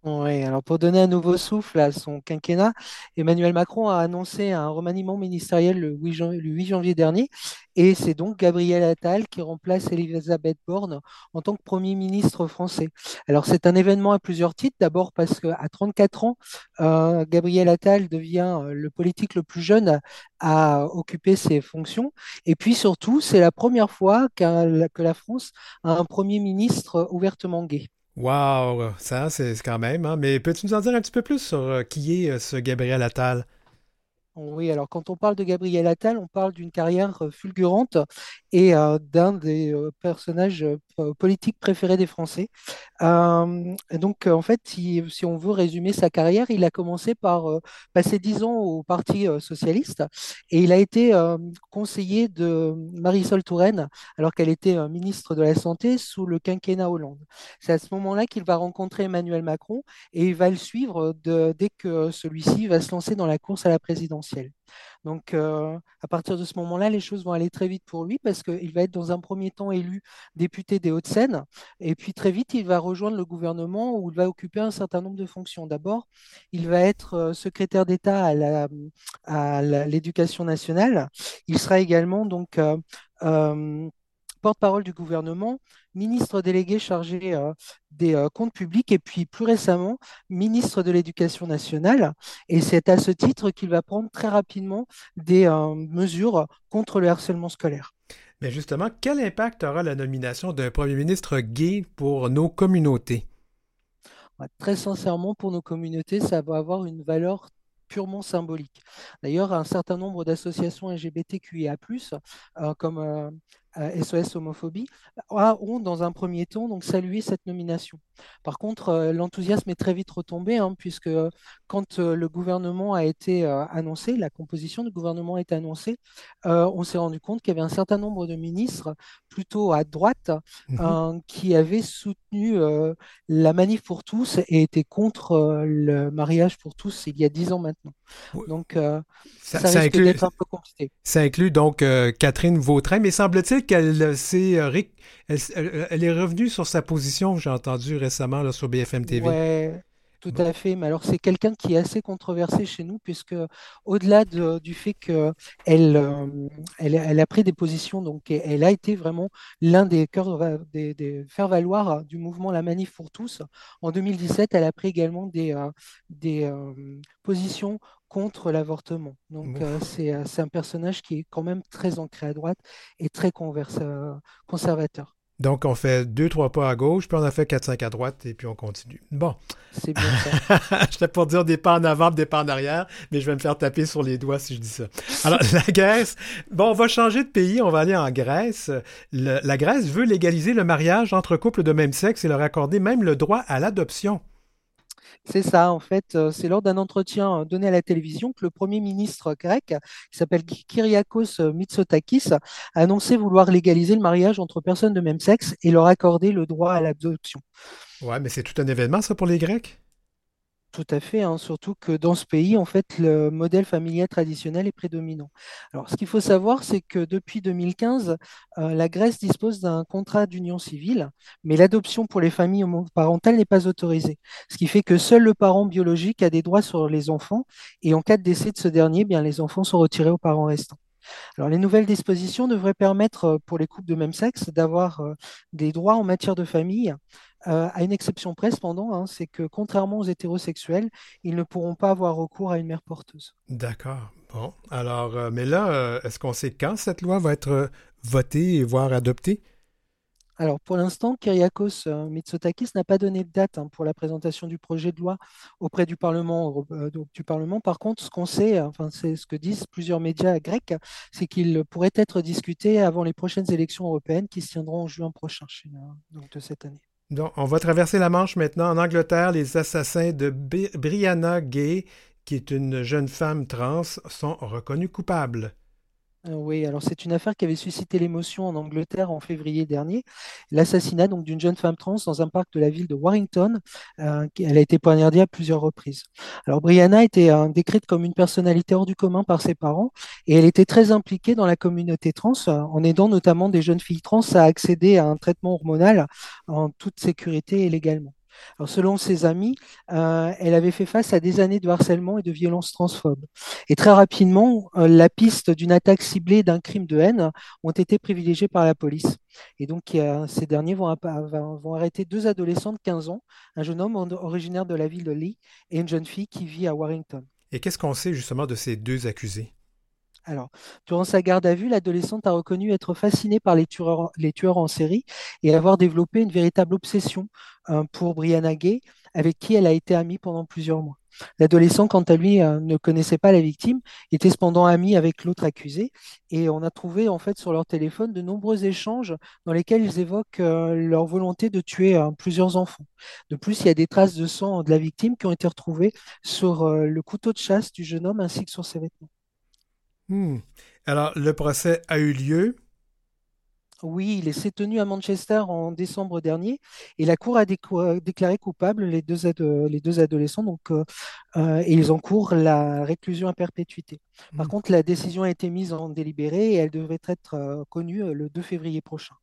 Oui, alors pour donner un nouveau souffle à son quinquennat, Emmanuel Macron a annoncé un remaniement ministériel le 8, janvier, le 8 janvier dernier, et c'est donc Gabriel Attal qui remplace Elisabeth Borne en tant que Premier ministre français. Alors c'est un événement à plusieurs titres, d'abord parce qu'à 34 ans, euh, Gabriel Attal devient le politique le plus jeune à, à occuper ces fonctions, et puis surtout, c'est la première fois que la France a un Premier ministre ouvertement gay. Wow, ça, c'est quand même. Hein? Mais peux-tu nous en dire un petit peu plus sur euh, qui est euh, ce Gabriel Attal? Oui, alors quand on parle de Gabriel Attal, on parle d'une carrière euh, fulgurante et euh, d'un des euh, personnages politiques préférés des Français. Donc, en fait, si, on veut résumer sa carrière, il a commencé par passer dix ans au Parti socialiste et il a été conseiller de Marisol Touraine alors qu'elle était ministre de la Santé sous le quinquennat Hollande. C'est à ce moment-là qu'il va rencontrer Emmanuel Macron et il va le suivre dès que celui-ci va se lancer dans la course à la Donc, euh, à partir de ce moment-là, les choses vont aller très vite pour lui parce qu'il va être dans un premier temps élu député des Hauts-de-Seine et puis très vite, il va rejoindre le gouvernement où il va occuper un certain nombre de fonctions. D'abord, il va être euh, secrétaire d'État à l'éducation nationale. Il sera également donc euh, porte-parole du gouvernement, ministre délégué chargé euh, des euh, comptes publics et puis plus récemment ministre de l'Éducation nationale. Et c'est à ce titre qu'il va prendre très rapidement des euh, mesures contre le harcèlement scolaire. Mais justement, quel impact aura la nomination d'un premier ministre gay pour nos communautés? Ouais, Très sincèrement, pour nos communautés, ça va avoir une valeur purement symbolique. D'ailleurs, un certain nombre d'associations LGBTQIA+, euh, comme euh, SOS Homophobie, a- ont dans un premier temps donc salué cette nomination. Par contre, euh, l'enthousiasme est très vite retombé, hein, puisque quand euh, le gouvernement a été euh, annoncé, la composition du gouvernement a été annoncée, euh, on s'est rendu compte qu'il y avait un certain nombre de ministres plutôt à droite Mhm. euh, qui avaient soutenu euh, la manif pour tous et étaient contre euh, le mariage pour tous il y a dix ans maintenant. Oui. Donc, euh, Ça, ça ça risque inclut, d'être un peu compliqué. ça inclut donc euh, Catherine Vautrin, mais semble-t-il qu'elle s'est, euh, elle, est revenue sur sa position, j'ai entendu récemment là, sur BFM TV. Ouais, tout à fait. Mais alors, c'est quelqu'un qui est assez controversé chez nous, puisque au-delà de- du fait qu'elle elle, elle a pris des positions, donc elle a été vraiment l'un des des, des faire-valoir du mouvement La Manif pour tous. En 2017, elle a pris également des, des euh, positions contre l'avortement. Donc, euh, c'est euh, c'est un personnage qui est quand même très ancré à droite et très converse- euh, conservateur. Donc, on fait deux, trois pas à gauche, puis on a fait quatre, cinq à droite, et puis on continue. Bon. C'est bien ça. J'étais pour dire des pas en avant, des pas en arrière, mais je vais me faire taper sur les doigts si je dis ça. Alors, la Grèce, bon, on va changer de pays, on va aller en Grèce. Le- la Grèce veut légaliser le mariage entre couples de même sexe et leur accorder même le droit à l'adoption. C'est ça, en fait, euh, c'est lors d'un entretien euh, donné à la télévision que le Premier ministre grec, qui s'appelle Ky- Kyriakos euh, Mitsotakis, a annoncé vouloir légaliser le mariage entre personnes de même sexe et leur accorder le droit à l'adoption. Ouais, mais c'est tout un événement, ça, pour les Grecs? Tout à fait, hein, surtout que dans ce pays, en fait, le modèle familial traditionnel est prédominant. Alors, ce qu'il faut savoir, c'est que depuis 2015, euh, la Grèce dispose d'un contrat d'union civile, mais l'adoption pour les familles homoparentales n'est pas autorisée. Ce qui fait que seul le parent biologique a des droits sur les enfants, et en cas de décès de ce dernier, eh bien, les enfants sont retirés aux parents restants. Alors, les nouvelles dispositions devraient permettre euh, pour les couples de même sexe d'avoir euh, des droits en matière de famille, euh, à une exception près cependant, hein, c'est que contrairement aux hétérosexuels, ils ne pourront pas avoir recours à une mère porteuse. D'accord. Bon. Alors, euh, mais là, euh, est-ce qu'on sait quand cette loi va être votée et voire adoptée? Alors, pour l'instant, Kyriakos Mitsotakis n'a pas donné de date hein, pour la présentation du projet de loi auprès du Parlement, euh, du Parlement. Par contre, ce qu'on sait, enfin, c'est ce que disent plusieurs médias grecs, c'est qu'il pourrait être discuté avant les prochaines élections européennes qui se tiendront en juin prochain, hein, donc de cette année. On va traverser la Manche maintenant. En Angleterre, les assassins de Brianna Gay, qui est une jeune femme trans, sont reconnus coupables. Euh, Oui, alors c'est une affaire qui avait suscité l'émotion en Angleterre en février dernier. L'assassinat donc d'une jeune femme trans dans un parc de la ville de Warrington. euh, elle a été poignardée à plusieurs reprises. Alors Brianna était euh, décrite comme une personnalité hors du commun par ses parents et elle était très impliquée dans la communauté trans, euh, en aidant notamment des jeunes filles trans à accéder à un traitement hormonal en toute sécurité et légalement. Selon ses amis, euh, elle avait fait face à des années de harcèlement et de violences transphobes. Et très rapidement, euh, la piste d'une attaque ciblée d'un crime de haine ont été privilégiées par la police. Et donc, ces derniers vont, vont- arrêter deux adolescents de 15 ans, un jeune homme originaire de la ville de Lee et une jeune fille qui vit à Warrington. Et qu'est-ce qu'on sait justement de ces deux accusés? Alors, durant sa garde à vue, l'adolescente a reconnu être fascinée par les tueurs, en série et avoir développé une véritable obsession euh, pour Brianna Gay, avec qui elle a été amie pendant plusieurs mois. L'adolescent, quant à lui, euh, ne connaissait pas la victime, était cependant ami avec l'autre accusé, et on a trouvé en fait sur leur téléphone de nombreux échanges dans lesquels ils évoquent euh, leur volonté de tuer euh, plusieurs enfants. De plus, il y a des traces de sang de la victime qui ont été retrouvées sur le couteau de chasse du jeune homme ainsi que sur ses vêtements. Hmm. Alors, le procès a eu lieu. Oui, il s'est tenu à Manchester en décembre dernier et la Cour a déclaré coupables les deux, les deux adolescents donc, euh, euh, et ils encourent la réclusion à perpétuité. Par mmh. contre, la décision a été mise en délibéré et elle devrait être euh, connue le 2 février prochain.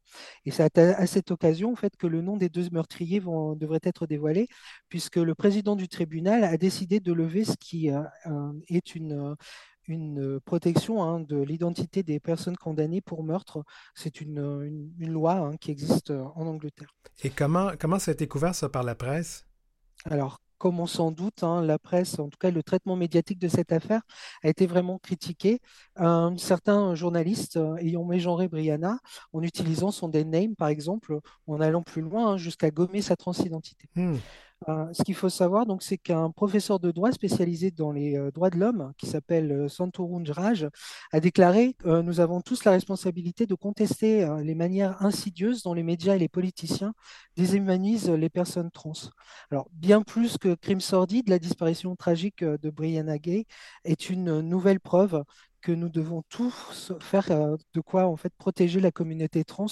Et c'est à, cette occasion en fait, que le nom des deux meurtriers vont, devrait être dévoilé puisque le président du tribunal a décidé de lever ce qui est une une euh, protection hein, de l'identité des personnes condamnées pour meurtre. C'est une, loi hein, qui existe euh, en Angleterre. Et comment, comment ça a été couvert ça par la presse? Alors, comme on s'en doute, hein, la presse, en tout cas le traitement médiatique de cette affaire, a été vraiment critiqué. certains journalistes euh, ayant mégenré Brianna en utilisant son dead name, par exemple, en allant plus loin jusqu'à gommer sa transidentité. Hmm. Euh, ce qu'il faut savoir, donc, c'est qu'un professeur de droit spécialisé dans les euh, droits de l'homme, qui s'appelle euh, Santorum Raj, a déclaré Nous avons tous la responsabilité de contester les manières insidieuses dont les médias et les politiciens déshumanisent les personnes trans. Alors, bien plus que crime sordide, la disparition tragique de Brianna Gay est une nouvelle preuve que nous devons tous faire de quoi en fait protéger la communauté trans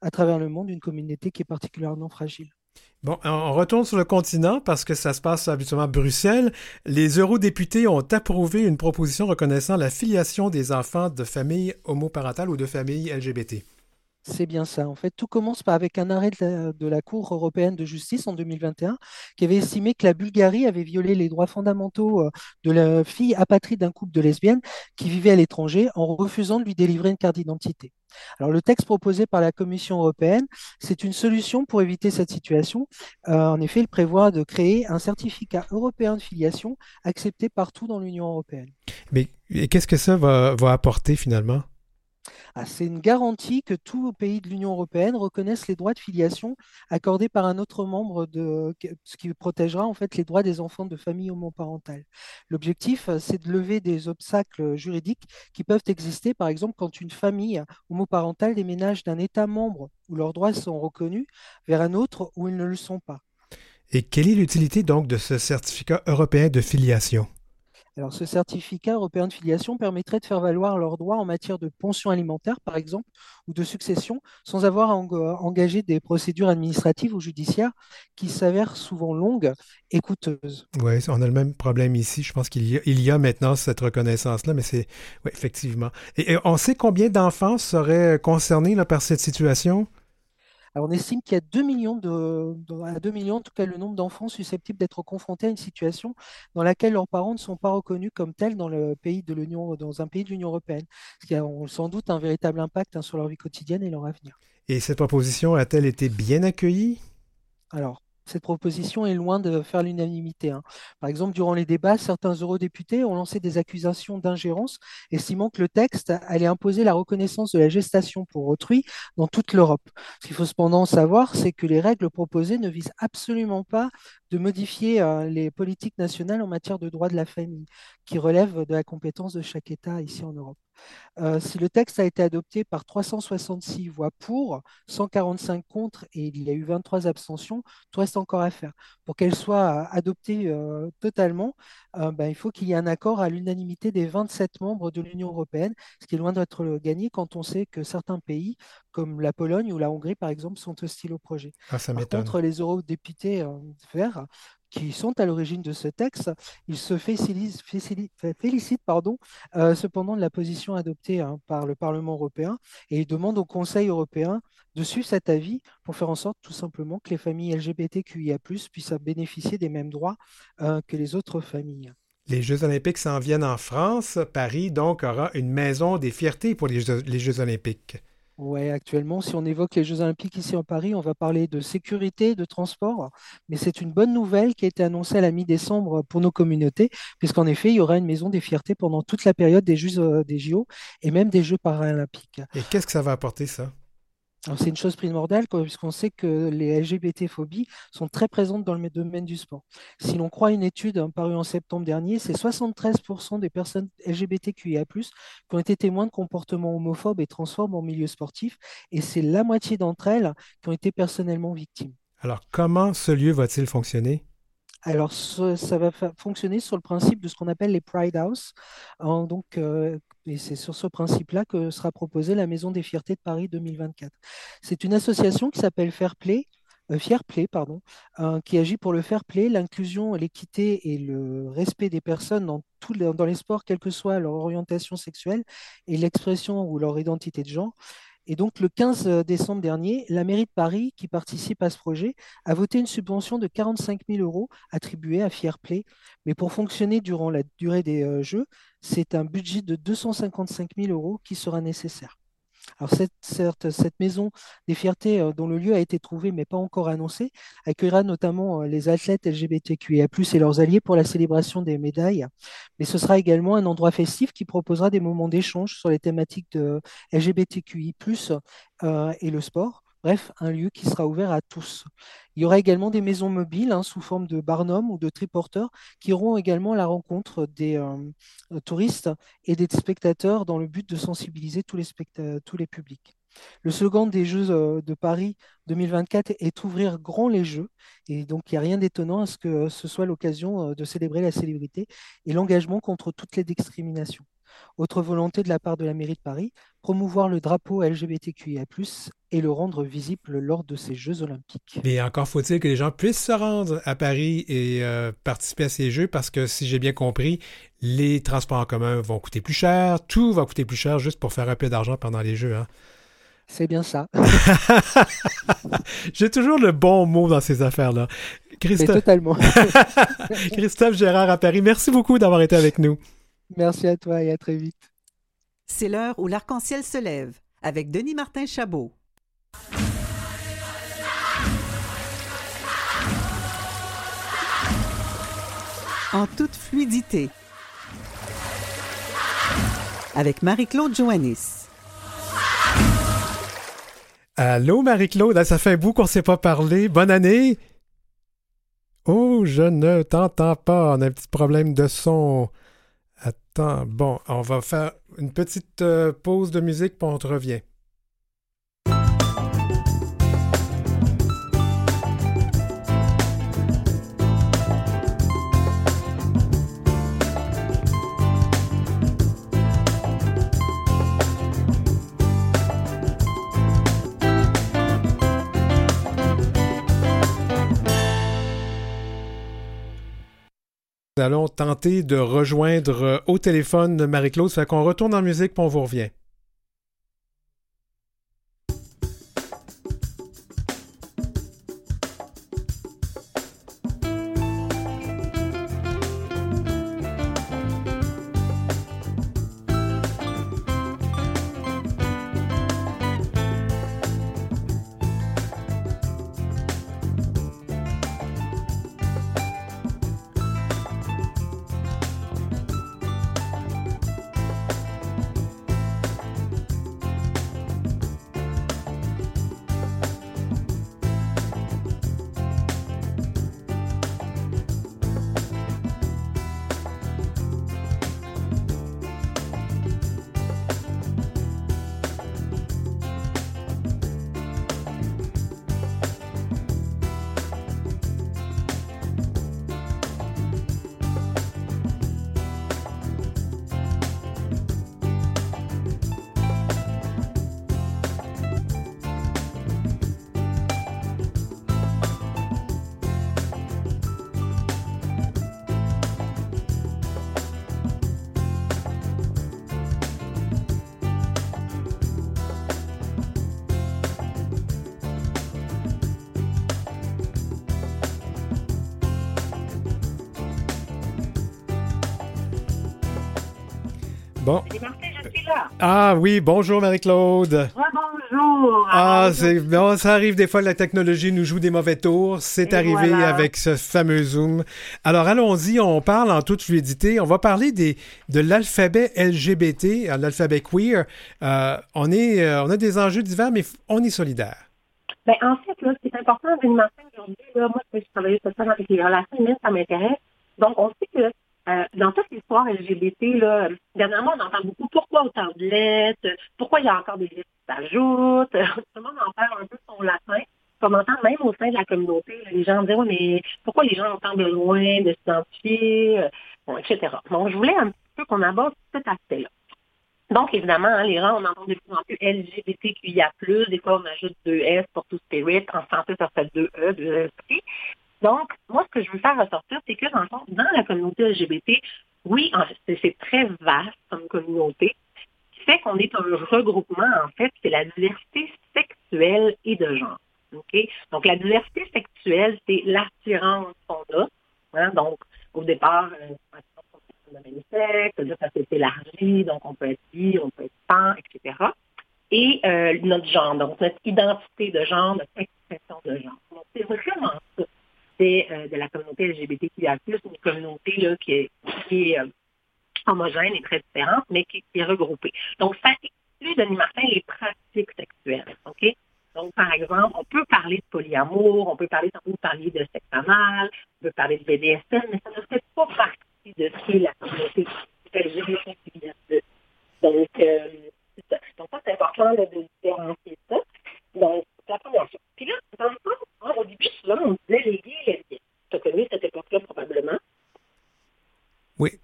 à travers le monde, une communauté qui est particulièrement fragile. Bon, on retourne sur le continent parce que ça se passe habituellement à Bruxelles. Les eurodéputés ont approuvé une proposition reconnaissant la filiation des enfants de familles homoparentales ou de familles LGBT. C'est bien ça. En fait, tout commence par avec un arrêt de la, Cour européenne de justice en 2021 qui avait estimé que la Bulgarie avait violé les droits fondamentaux euh, de la fille apatride d'un couple de lesbiennes qui vivait à l'étranger en refusant de lui délivrer une carte d'identité. Alors, le texte proposé par la Commission européenne, c'est une solution pour éviter cette situation. Euh, en effet, il prévoit de créer un certificat européen de filiation accepté partout dans l'Union européenne. Mais qu'est-ce que ça va apporter finalement? Ah, c'est une garantie que tous les pays de l'Union européenne reconnaissent les droits de filiation accordés par un autre membre, de, ce qui protégera en fait les droits des enfants de familles homoparentales. L'objectif, euh, c'est de lever des obstacles juridiques qui peuvent exister, par exemple, quand une famille homoparentale déménage d'un État membre où leurs droits sont reconnus vers un autre où ils ne le sont pas. Et quelle est l'utilité donc de ce certificat européen de filiation? Alors, ce certificat européen de filiation permettrait de faire valoir leurs droits en matière de pension alimentaire, par exemple, ou de succession, sans avoir à engager des procédures administratives ou judiciaires qui s'avèrent souvent longues et coûteuses. Oui, on a le même problème ici. Je pense qu'il y, a maintenant cette reconnaissance-là, mais c'est effectivement. Et, on sait combien d'enfants seraient concernés par cette situation? On estime qu'il y a 2 millions de, à 2 millions, en tout cas le nombre d'enfants susceptibles d'être confrontés à une situation dans laquelle leurs parents ne sont pas reconnus comme tels dans le pays de l'Union, dans un pays de l'Union européenne, ce qui a sans doute un véritable impact hein, sur leur vie quotidienne et leur avenir. Et cette proposition a-t-elle été bien accueillie? Alors, cette proposition est loin de faire l'unanimité. Hein. Par exemple, durant les débats, certains eurodéputés ont lancé des accusations d'ingérence, estimant que le texte allait imposer la reconnaissance de la gestation pour autrui dans toute l'Europe. Ce qu'il faut cependant savoir, c'est que les règles proposées ne visent absolument pas de modifier euh, les politiques nationales en matière de droit de la famille, qui relèvent de la compétence de chaque État ici en Europe. Euh, si le texte a été adopté par 366 voix pour, 145 contre et il y a eu 23 abstentions, reste encore à faire. Pour qu'elle soit euh, adoptée euh, totalement, ben, il faut qu'il y ait un accord à l'unanimité des 27 membres de l'Union européenne, ce qui est loin d'être gagné quand on sait que certains pays, comme la Pologne ou la Hongrie par exemple, sont hostiles au projet. Ah, ça par contre, les eurodéputés verts qui sont à l'origine de ce texte. Il se félicite, euh, cependant de la position adoptée hein, par le Parlement européen et il demande au Conseil européen de suivre cet avis pour faire en sorte tout simplement que les familles LGBTQIA puissent bénéficier des mêmes droits euh, que les autres familles. Les Jeux olympiques s'en viennent en France. Paris, donc, aura une maison des fiertés pour les Jeux olympiques. Oui, actuellement, si on évoque les Jeux Olympiques ici en Paris, on va parler de sécurité, de transport, mais c'est une bonne nouvelle qui a été annoncée à la mi-décembre pour nos communautés, puisqu'en effet, il y aura une maison des fiertés pendant toute la période des Jeux euh, des JO et même des Jeux paralympiques. Et qu'est-ce que ça va apporter, ça? C'est une chose primordiale puisqu'on sait que les LGBT-phobies sont très présentes dans le domaine du sport. Si l'on croit une étude hein, parue en septembre dernier, c'est 73% des personnes LGBTQIA+, qui ont été témoins de comportements homophobes et transphobes en milieu sportif, et c'est la moitié d'entre elles qui ont été personnellement victimes. Alors, comment ce lieu va-t-il fonctionner? Alors, ça, va fonctionner sur le principe de ce qu'on appelle les Pride House. donc, euh, et c'est sur ce principe-là que sera proposée la Maison des Fiertés de Paris 2024. C'est une association qui s'appelle Fair Play, euh, Fair Play, pardon, euh, qui agit pour le fair play, l'inclusion, l'équité et le respect des personnes dans, dans les sports, quelle que soit leur orientation sexuelle et l'expression ou leur identité de genre. Et donc, le 15 euh, décembre dernier, la mairie de Paris, qui participe à ce projet, a voté une subvention de 45 000 euros attribuée à Fairplay. Mais pour fonctionner durant la durée des euh, Jeux, c'est un budget de 255 000 euros qui sera nécessaire. Alors cette, cette maison des fiertés euh, dont le lieu a été trouvé mais pas encore annoncé accueillera notamment euh, les athlètes LGBTQIA+, et leurs alliés pour la célébration des médailles. Mais ce sera également un endroit festif qui proposera des moments d'échange sur les thématiques de LGBTQI+, euh, et le sport. Bref, un lieu qui sera ouvert à tous. Il y aura également des maisons mobiles hein, sous forme de barnum ou de triporteurs qui iront également à la rencontre des euh, touristes et des spectateurs dans le but de sensibiliser tous les, tous les publics. Le slogan des Jeux euh, de Paris 2024 est ouvrir grand les Jeux. Et donc, il n'y a rien d'étonnant à ce que ce soit l'occasion euh, de célébrer la célébrité et l'engagement contre toutes les discriminations. Autre volonté de la part de la mairie de Paris, promouvoir le drapeau LGBTQIA+, et le rendre visible lors de ces Jeux olympiques. Mais encore faut-il que les gens puissent se rendre à Paris et euh, participer à ces Jeux, parce que si j'ai bien compris, les transports en commun vont coûter plus cher, tout va coûter plus cher juste pour faire un peu d'argent pendant les Jeux. Hein. C'est bien ça. J'ai toujours le bon mot dans ces affaires-là. Christophe... totalement. Christophe Gérard à Paris, merci beaucoup d'avoir été avec nous. Merci à toi et à très vite. C'est l'heure où l'arc-en-ciel se lève avec Denis Martin Chabot. En toute fluidité. Avec Marie-Claude Joannis. Allô Marie-Claude, ah, ça fait un bout qu'on ne s'est pas parlé. Bonne année. Oh, je ne t'entends pas. On a un petit problème de son. Attends, bon, on va faire une petite euh, pause de musique, puis on te revient. Allons tenter de rejoindre euh, au téléphone Marie-Claude. Fait qu'on retourne en musique, puis on vous revient. Bon. Ah oui, bonjour Marie-Claude. bonjour. Ah, c'est bon, ça arrive des fois la technologie nous joue des mauvais tours. C'est Et arrivé voilà. avec ce fameux Zoom. Alors allons-y, on parle en toute fluidité. On va parler des de l'alphabet LGBT, euh, l'alphabet queer. Euh, on est, euh, on a des enjeux divers, mais on est solidaires. Ben, en fait, là, ce qui est important d'une matin aujourd'hui, là, moi, je travaille sur ça avec les relations humaines, ça m'intéresse. Donc, on sait que euh, dans toute l'histoire LGBT, là, dernièrement, on entend beaucoup pourquoi autant de lettres, pourquoi il y a encore des lettres qui s'ajoutent. Tout le monde en parle un peu son latin. On entend même au sein de la communauté, là, les gens disent ouais, mais pourquoi les gens ont tant besoin de s'identifier, euh, bon, etc. Donc, je voulais un petit peu qu'on aborde cet aspect-là. Donc, évidemment, hein, les gens, on entend de plus en plus LGBTQIA+, des fois, on ajoute deux S pour tout spirit. En ça fait deux E, deux esprit. Donc, moi, ce que je veux faire ressortir, c'est que, dans le fond, dans la communauté LGBT, oui, c'est- très vaste comme communauté, ce qui fait qu'on est un regroupement, en fait, c'est la diversité sexuelle et de genre. Donc, la diversité sexuelle, c'est l'attirance qu'on a. hein? donc, au départ, euh, les personnes de même sexe, là, ça s'est élargi, donc on peut être bi, on peut être pan, etc. Et euh, notre genre, donc notre identité de genre, notre expression de genre. Donc, c'est vraiment ça. C'est euh, de la communauté LGBTQIA+, une communauté là, qui est, euh, homogène et très différente, mais qui, est regroupée. Donc, ça exclut, Denis Martin, les pratiques sexuelles. OK? Donc, par exemple, on peut parler de polyamour, on peut parler, vous parliez de sexe anal, on peut parler de BDSM, mais ça ne fait pas partie de ce qu'est la communauté LGBTQIA+. Donc, euh, c'est ça. Donc, ça, c'est important de différencier ça. La première. Puis là, dans le fond, au début, souvent, on disait les gays et lesbiennes. Tu as connu cette époque-là, probablement. Oui.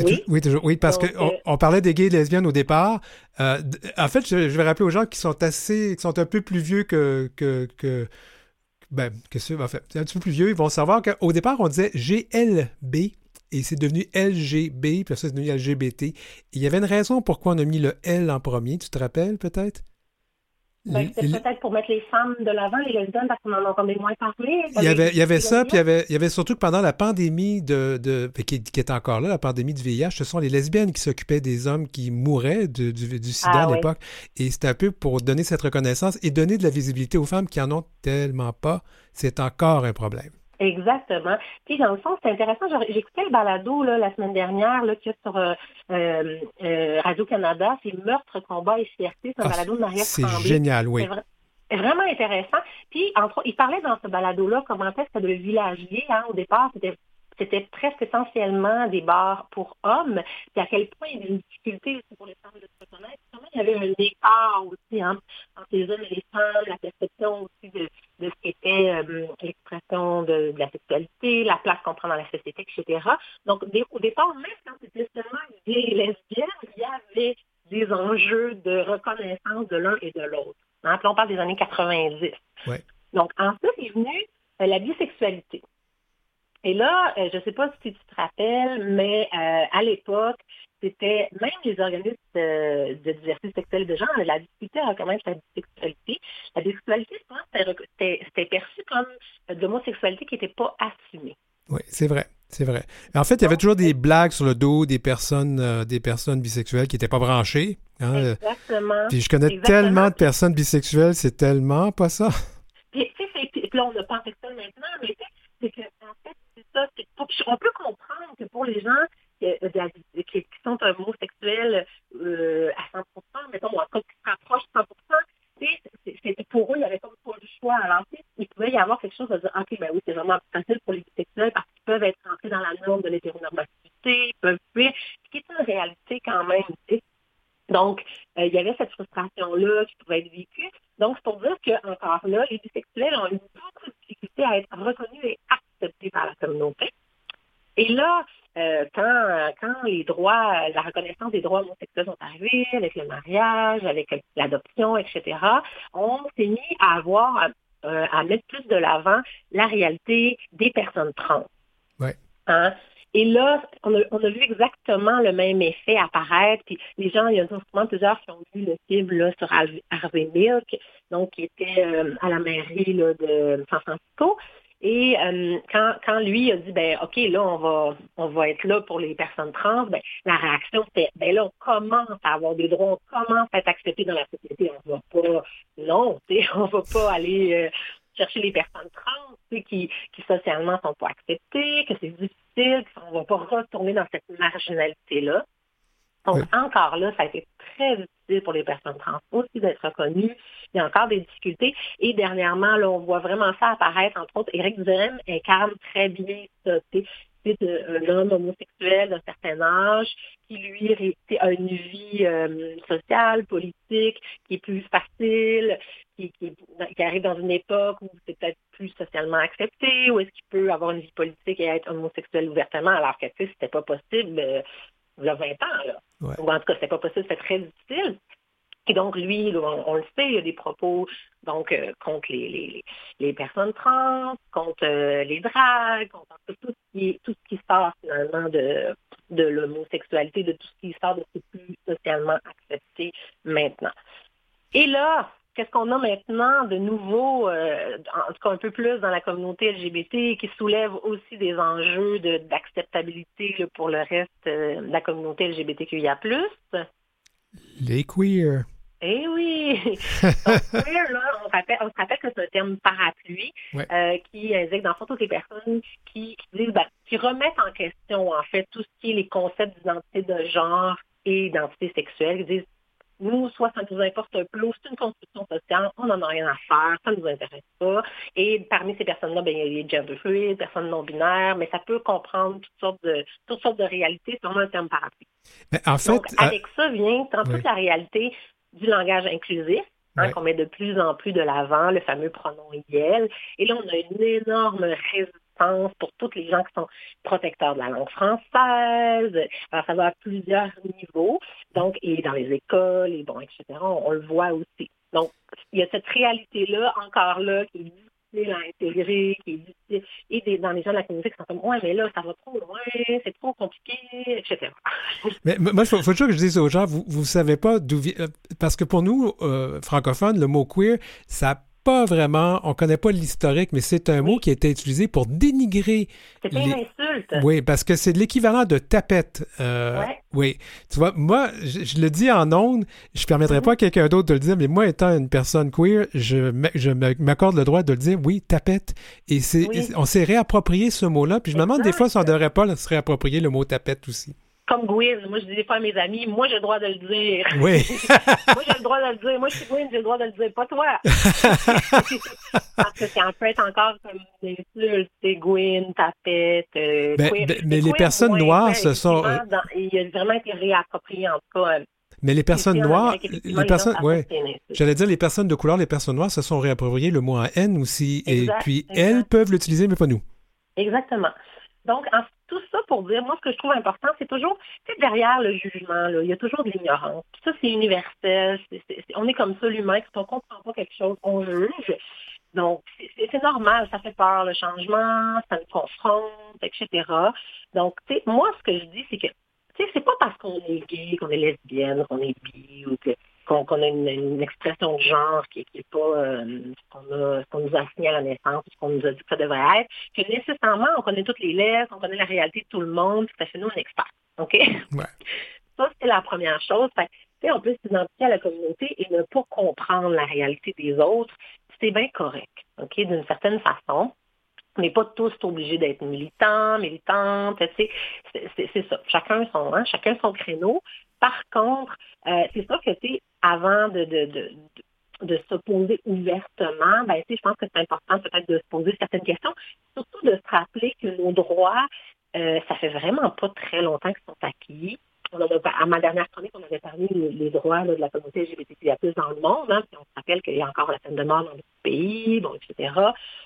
Oui. oui, toujours. Oui, parce qu'on euh, on parlait des gays et lesbiennes au départ. Euh, en fait, je, je vais rappeler aux gens qui sont assez, qui sont un peu plus vieux que, que, que ben, que ceux, en fait, un petit peu plus vieux, ils vont savoir qu'au départ, on disait GLB et c'est devenu LGB, puis ça, c'est devenu LGBT. Et il y avait une raison pourquoi on a mis le L en premier, tu te rappelles peut-être? Ben, les- peut-être pour mettre les femmes de l'avant, les lesbiennes, parce qu'on en entendait moins parler. Il y avait, il y avait ça, puis il y avait, il y avait surtout que pendant la pandémie de, de qui, qui est encore là, la pandémie du VIH, ce sont les lesbiennes qui s'occupaient des hommes qui mouraient du, du, du sida Ah à oui. l'époque. Et c'était un peu pour donner cette reconnaissance et donner de la visibilité aux femmes qui en ont tellement pas. C'est encore un problème. Exactement. Puis dans le fond, c'est intéressant. J'ai- J'écoutais le balado là, la semaine dernière là, qu'il y a sur euh, euh, euh, Radio-Canada, c'est Meurtre, combat et fierté. C'est un Ah, balado de Maria C'est génial, oui. C'est vra- c'est vraiment intéressant. Puis, entre il parlait dans ce balado-là comment est-ce que le villagier, hein, au départ, c'était c'était presque essentiellement des bars pour hommes, puis à quel point il y avait une difficulté aussi pour les femmes de se reconnaître. Comment il y avait un écart aussi hein, entre les hommes et les femmes, la perception aussi de, de ce qu'était euh, l'expression de, de la sexualité, la place qu'on prend dans la société, etc. Donc, des- au départ, même quand c'était seulement gay et lesbienne, il y avait des enjeux de reconnaissance de l'un et de l'autre. Hein, puis on parle des années 90. Ouais. Donc, ensuite est venue euh, la bisexualité. Et là, euh, je ne sais pas si tu te rappelles, mais euh, à l'époque, c'était même les organismes de, de diversité sexuelle de genre, la discuté à reconnaître la bisexualité. La bisexualité, c'était rec- c'était perçu comme de l'homosexualité qui n'était pas assumée. Oui, c'est vrai. C'est vrai. En fait, il y avait toujours des blagues sur le dos des personnes, euh, des personnes bisexuelles qui n'étaient pas branchées. hein, Exactement. Puis je connais Exactement. tellement de personnes bisexuelles, c'est tellement pas ça. Puis, tu sais, puis là, on ne pense ça maintenant, mais c'est que, en fait, on peut comprendre que pour les gens qui, euh, de sont homosexuels euh, à 100%, mettons, ou en tout cas qui de 100%, tu sais, c'est- c'est- pour eux, il n'y avait comme pas le choix. Alors, il pouvait y avoir quelque chose à dire, OK, ben oui, c'est vraiment facile pour les bisexuels parce qu'ils peuvent être rentrés dans la norme de l'hétéronormativité, ils peuvent fuir, ce qui est une réalité quand même. Donc, euh, il y avait cette frustration-là qui pouvait être vécue. Donc, c'est pour dire qu'encore là, les bisexuels ont eu beaucoup de difficultés à être reconnus et par la communauté. Et là, euh, quand, quand les droits, la reconnaissance des droits homosexuels sont arrivés, avec le mariage, avec l'adoption, etc., on s'est mis à avoir, euh, à mettre plus de l'avant la réalité des personnes trans. Ouais. Hein? Et là, on a, on a vu exactement le même effet apparaître. Puis les gens, il y a sûrement plusieurs qui ont vu le film là, sur Harvey Harvey Milk, donc qui était euh, à la mairie là, de San Francisco. Et euh, quand, quand lui a dit, ben OK, là, on va, on va être là pour les personnes trans, ben, la réaction, c'était, ben là, on commence à avoir des droits, on commence à être accepté dans la société. On va pas, non, on va pas aller euh, chercher les personnes trans qui, qui socialement sont pas acceptées, que c'est difficile, qu'on va pas retourner dans cette marginalité-là. Donc, encore là, ça a été très difficile pour les personnes trans aussi d'être reconnues. Il y a encore des difficultés. Et dernièrement, là, on voit vraiment ça apparaître. Entre autres, Éric Duhem incarne très bien ça. C'est un homme homosexuel d'un certain âge qui, lui, a une vie euh, sociale, politique, qui est plus facile, qui, qui, arrive dans une époque où c'est peut-être plus socialement accepté, ou est-ce qu'il peut avoir une vie politique et être homosexuel ouvertement, alors que, tu sais, c'était pas possible euh, il y a 20 ans, là. Ou en tout cas, c'était pas possible, c'était très difficile. Et donc, lui, on, le sait, il y a des propos donc euh, contre les, les, les, personnes trans, contre euh, les dragues, contre tout ce qui tout ce qui sort finalement de, de l'homosexualité, de tout ce qui sort de ce plus socialement accepté maintenant. Et là, qu'est-ce qu'on a maintenant de nouveau, euh, en tout cas un peu plus dans la communauté LGBT, qui soulève aussi des enjeux d'acceptabilité pour le reste de la communauté LGBTQIA+. Les queers. Eh oui! Donc, queer, là, on, rappelle, on se rappelle que c'est un terme parapluie euh, qui indique, dans le fond, toutes les personnes qui, disent, ben, qui remettent en question, en fait, tout ce qui est les concepts d'identité de genre et d'identité sexuelle, qui disent nous, soit ça nous importe un peu, c'est une construction sociale, on n'en a rien à faire, ça ne nous intéresse pas. Et parmi ces personnes-là, ben, il y a les gender fluid, personnes non binaires, mais ça peut comprendre toutes sortes de, toutes sortes de réalités, c'est vraiment un terme parapluie. Mais en fait, Donc, avec ça vient dans toute la réalité du langage inclusif, hein, qu'on met de plus en plus de l'avant, le fameux pronom IEL. Et là, on a une énorme résistance pour tous les gens qui sont protecteurs de la langue française. Alors, ça va à plusieurs niveaux. Donc, et dans les écoles, et bon, etc., on, le voit aussi. Donc, il y a cette réalité-là, encore là, qui est difficile à intégrer. Et dans les gens de la communauté qui sont comme, ouais, mais là, ça va trop loin, c'est trop compliqué, etc. mais moi, il faut, toujours que je dise aux gens, vous ne savez pas d'où vient. Euh, parce que pour nous, euh, francophones, le mot queer, ça pas vraiment, on connaît pas l'historique, mais c'est un mot qui a été utilisé pour dénigrer. C'était une insulte. Oui, parce que c'est l'équivalent de tapette. Euh, oui. Tu vois, moi, je, le dis en ondes, je permettrai mm-hmm. pas à quelqu'un d'autre de le dire, mais moi, étant une personne queer, je, je m'accorde le droit de le dire, oui, tapette. Et c'est, on s'est réapproprié ce mot-là, puis je me demande des fois si on ne devrait pas se réapproprier le mot tapette aussi comme Gwyn. Moi, je dis des fois à mes amis, moi, j'ai le droit de le dire. Oui. moi, j'ai le droit de le dire. Moi, je suis Gwyn, j'ai le droit de le dire, pas toi. Parce que ça peut être encore comme des insultes, c'est Gwyn, tapette. Euh, ben, ben, mais les personnes noires, ce sont. il a vraiment été réapproprié, en tout cas. Mais les personnes noires, les personnes, ouais, j'allais dire les personnes de couleur, les personnes noires se sont réappropriées le mot en N aussi, et puis elles peuvent l'utiliser, mais pas nous. Exactement. Donc, en tout ça pour dire, moi, ce que je trouve important, c'est toujours, c'est derrière le jugement, il y a toujours de l'ignorance. Ça, c'est universel. on est comme ça, l'humain, quand on comprend pas quelque chose, on juge. Donc, c'est normal, ça fait peur, le changement, ça nous confronte, etc. Donc, tu sais, moi, ce que je dis, c'est que, tu sais, c'est pas parce qu'on est gay, qu'on est lesbienne, qu'on est bi, ou que qu'on a une, expression de genre qui n'est pas euh, ce qu'on nous a assigné à la naissance, ce qu'on nous a dit que ça devrait être, que nécessairement, on connaît toutes les lettres, on connaît la réalité de tout le monde, puis ça fait nous un expert. OK? Ça, c'est la première chose. Fait, on peut s'identifier à la communauté et ne pas comprendre la réalité des autres. C'est bien correct, OK, d'une certaine façon. On n'est pas tous obligés d'être militants, militantes, c'est ça. Chacun son, hein, chacun son créneau. Par contre, euh, c'est sûr que c'est avant de, de, de, de s'opposer ouvertement, ben, je pense que c'est important peut-être de se poser certaines questions, surtout de se rappeler que nos droits, euh, ça fait vraiment pas très longtemps qu'ils sont acquis. On à ma dernière chronique, on avait parlé des droits de la communauté LGBTQIA+, dans le monde. Hein, puis on se rappelle qu'il y a encore la peine de mort dans le pays, bon, etc.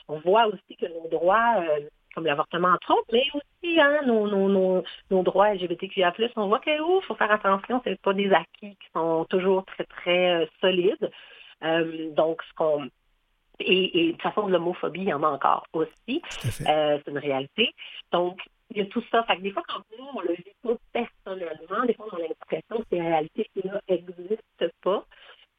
On voit aussi que nos droits, euh, comme l'avortement entre autres, mais aussi hein, nos, nos, nos, nos, droits LGBTQIA+, on voit qu'il faut faire attention, c'est pas des acquis qui sont toujours très, très euh, solides. Euh, donc, ce qu'on et, et, de toute façon, l'homophobie, il y en a encore aussi. Euh, c'est une réalité. Donc, il y a tout ça. Fait que des fois, quand nous, on le vit pas personnellement, des fois, on a l'impression que ces réalités qui n'existent pas.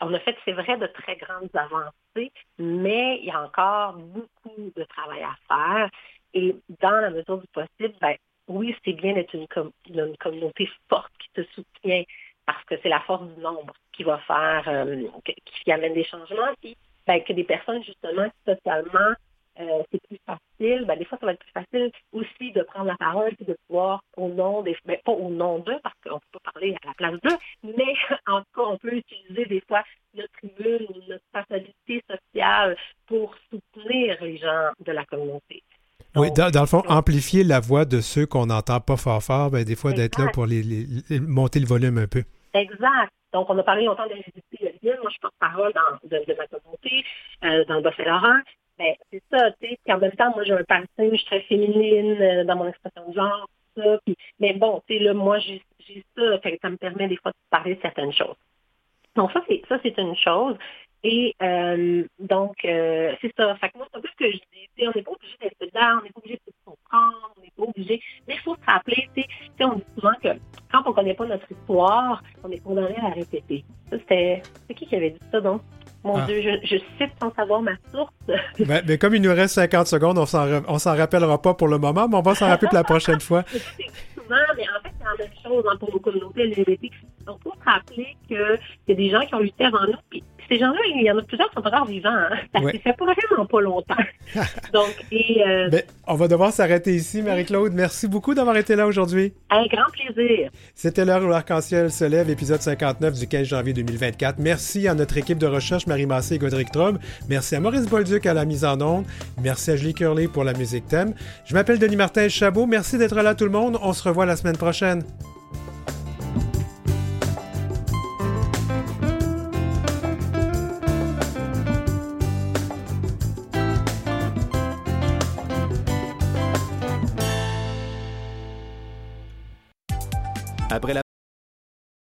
On a fait, c'est vrai, de très grandes avancées, mais il y a encore beaucoup de travail à faire. Et dans la mesure du possible, ben, oui, c'est bien d'être une, une, communauté forte qui te soutient parce que c'est la force du nombre qui va faire, euh, qui amène des changements. Puis, ben, que des personnes, justement, socialement, euh, c'est plus facile. Ben, des fois, ça va être plus facile aussi de prendre la parole et de pouvoir, au nom des, ben, pas au nom d'eux, parce qu'on ne peut pas parler à la place d'eux, mais en tout cas, on peut utiliser des fois notre tribune ou notre facilité sociale pour soutenir les gens de la communauté. Oui, dans, le fond, amplifier la voix de ceux qu'on n'entend pas fort fort, ben, des fois d'être là pour les, monter le volume un peu. Exact. Donc, on a parlé longtemps de l'LGBT Moi, je porte-parole de, de, ma communauté, euh, dans le Bas-Saint-Laurent. Ben, c'est ça, tu sais. en même temps, moi, j'ai un passé, je suis très féminine euh, dans mon expression de genre, tout ça. Puis, mais bon, tu sais, là, moi, j'ai ça. Fait que ça me permet des fois de parler de certaines choses. Donc, ça, c'est ça, c'est une chose. Et euh, donc, euh, c'est ça. Fait que moi, c'est un peu ce que je dis. On n'est pas obligé d'être dedans, on n'est pas obligé de se comprendre, on n'est pas obligé. Mais il faut se rappeler, tu sais, on dit souvent que quand on ne connaît pas notre histoire, on est condamné à la répéter. Ça, c'était. C'est qui qui avait dit ça, donc? Mon ah. Dieu, je, cite sans savoir ma source. Ben, mais, comme il nous reste 50 secondes, on s'en, s'en rappellera pas pour le moment, mais on va s'en rappeler pour la prochaine fois. souvent, mais en fait, c'est la même chose hein, pour nos communautés LGBT. Donc, il faut se rappeler qu'il y a des gens qui ont lutté avant nous, puis ces gens-là, il y en a plusieurs qui sont encore vivants. Hein? Ça fait vraiment pas longtemps. Donc, et, euh, ben, on va devoir s'arrêter ici, Marie-Claude. Merci beaucoup d'avoir été là aujourd'hui. Un grand plaisir. C'était l'heure où l'arc-en-ciel se lève, épisode 59 du 15 janvier 2024. Merci à notre équipe de recherche, Marie Massé et Godric Traub. Merci à Maurice Bolduc à la mise en onde. Merci à Julie Curley pour la musique thème. Je m'appelle Denis Martin Chabot. Merci d'être là tout le monde. On se revoit la semaine prochaine.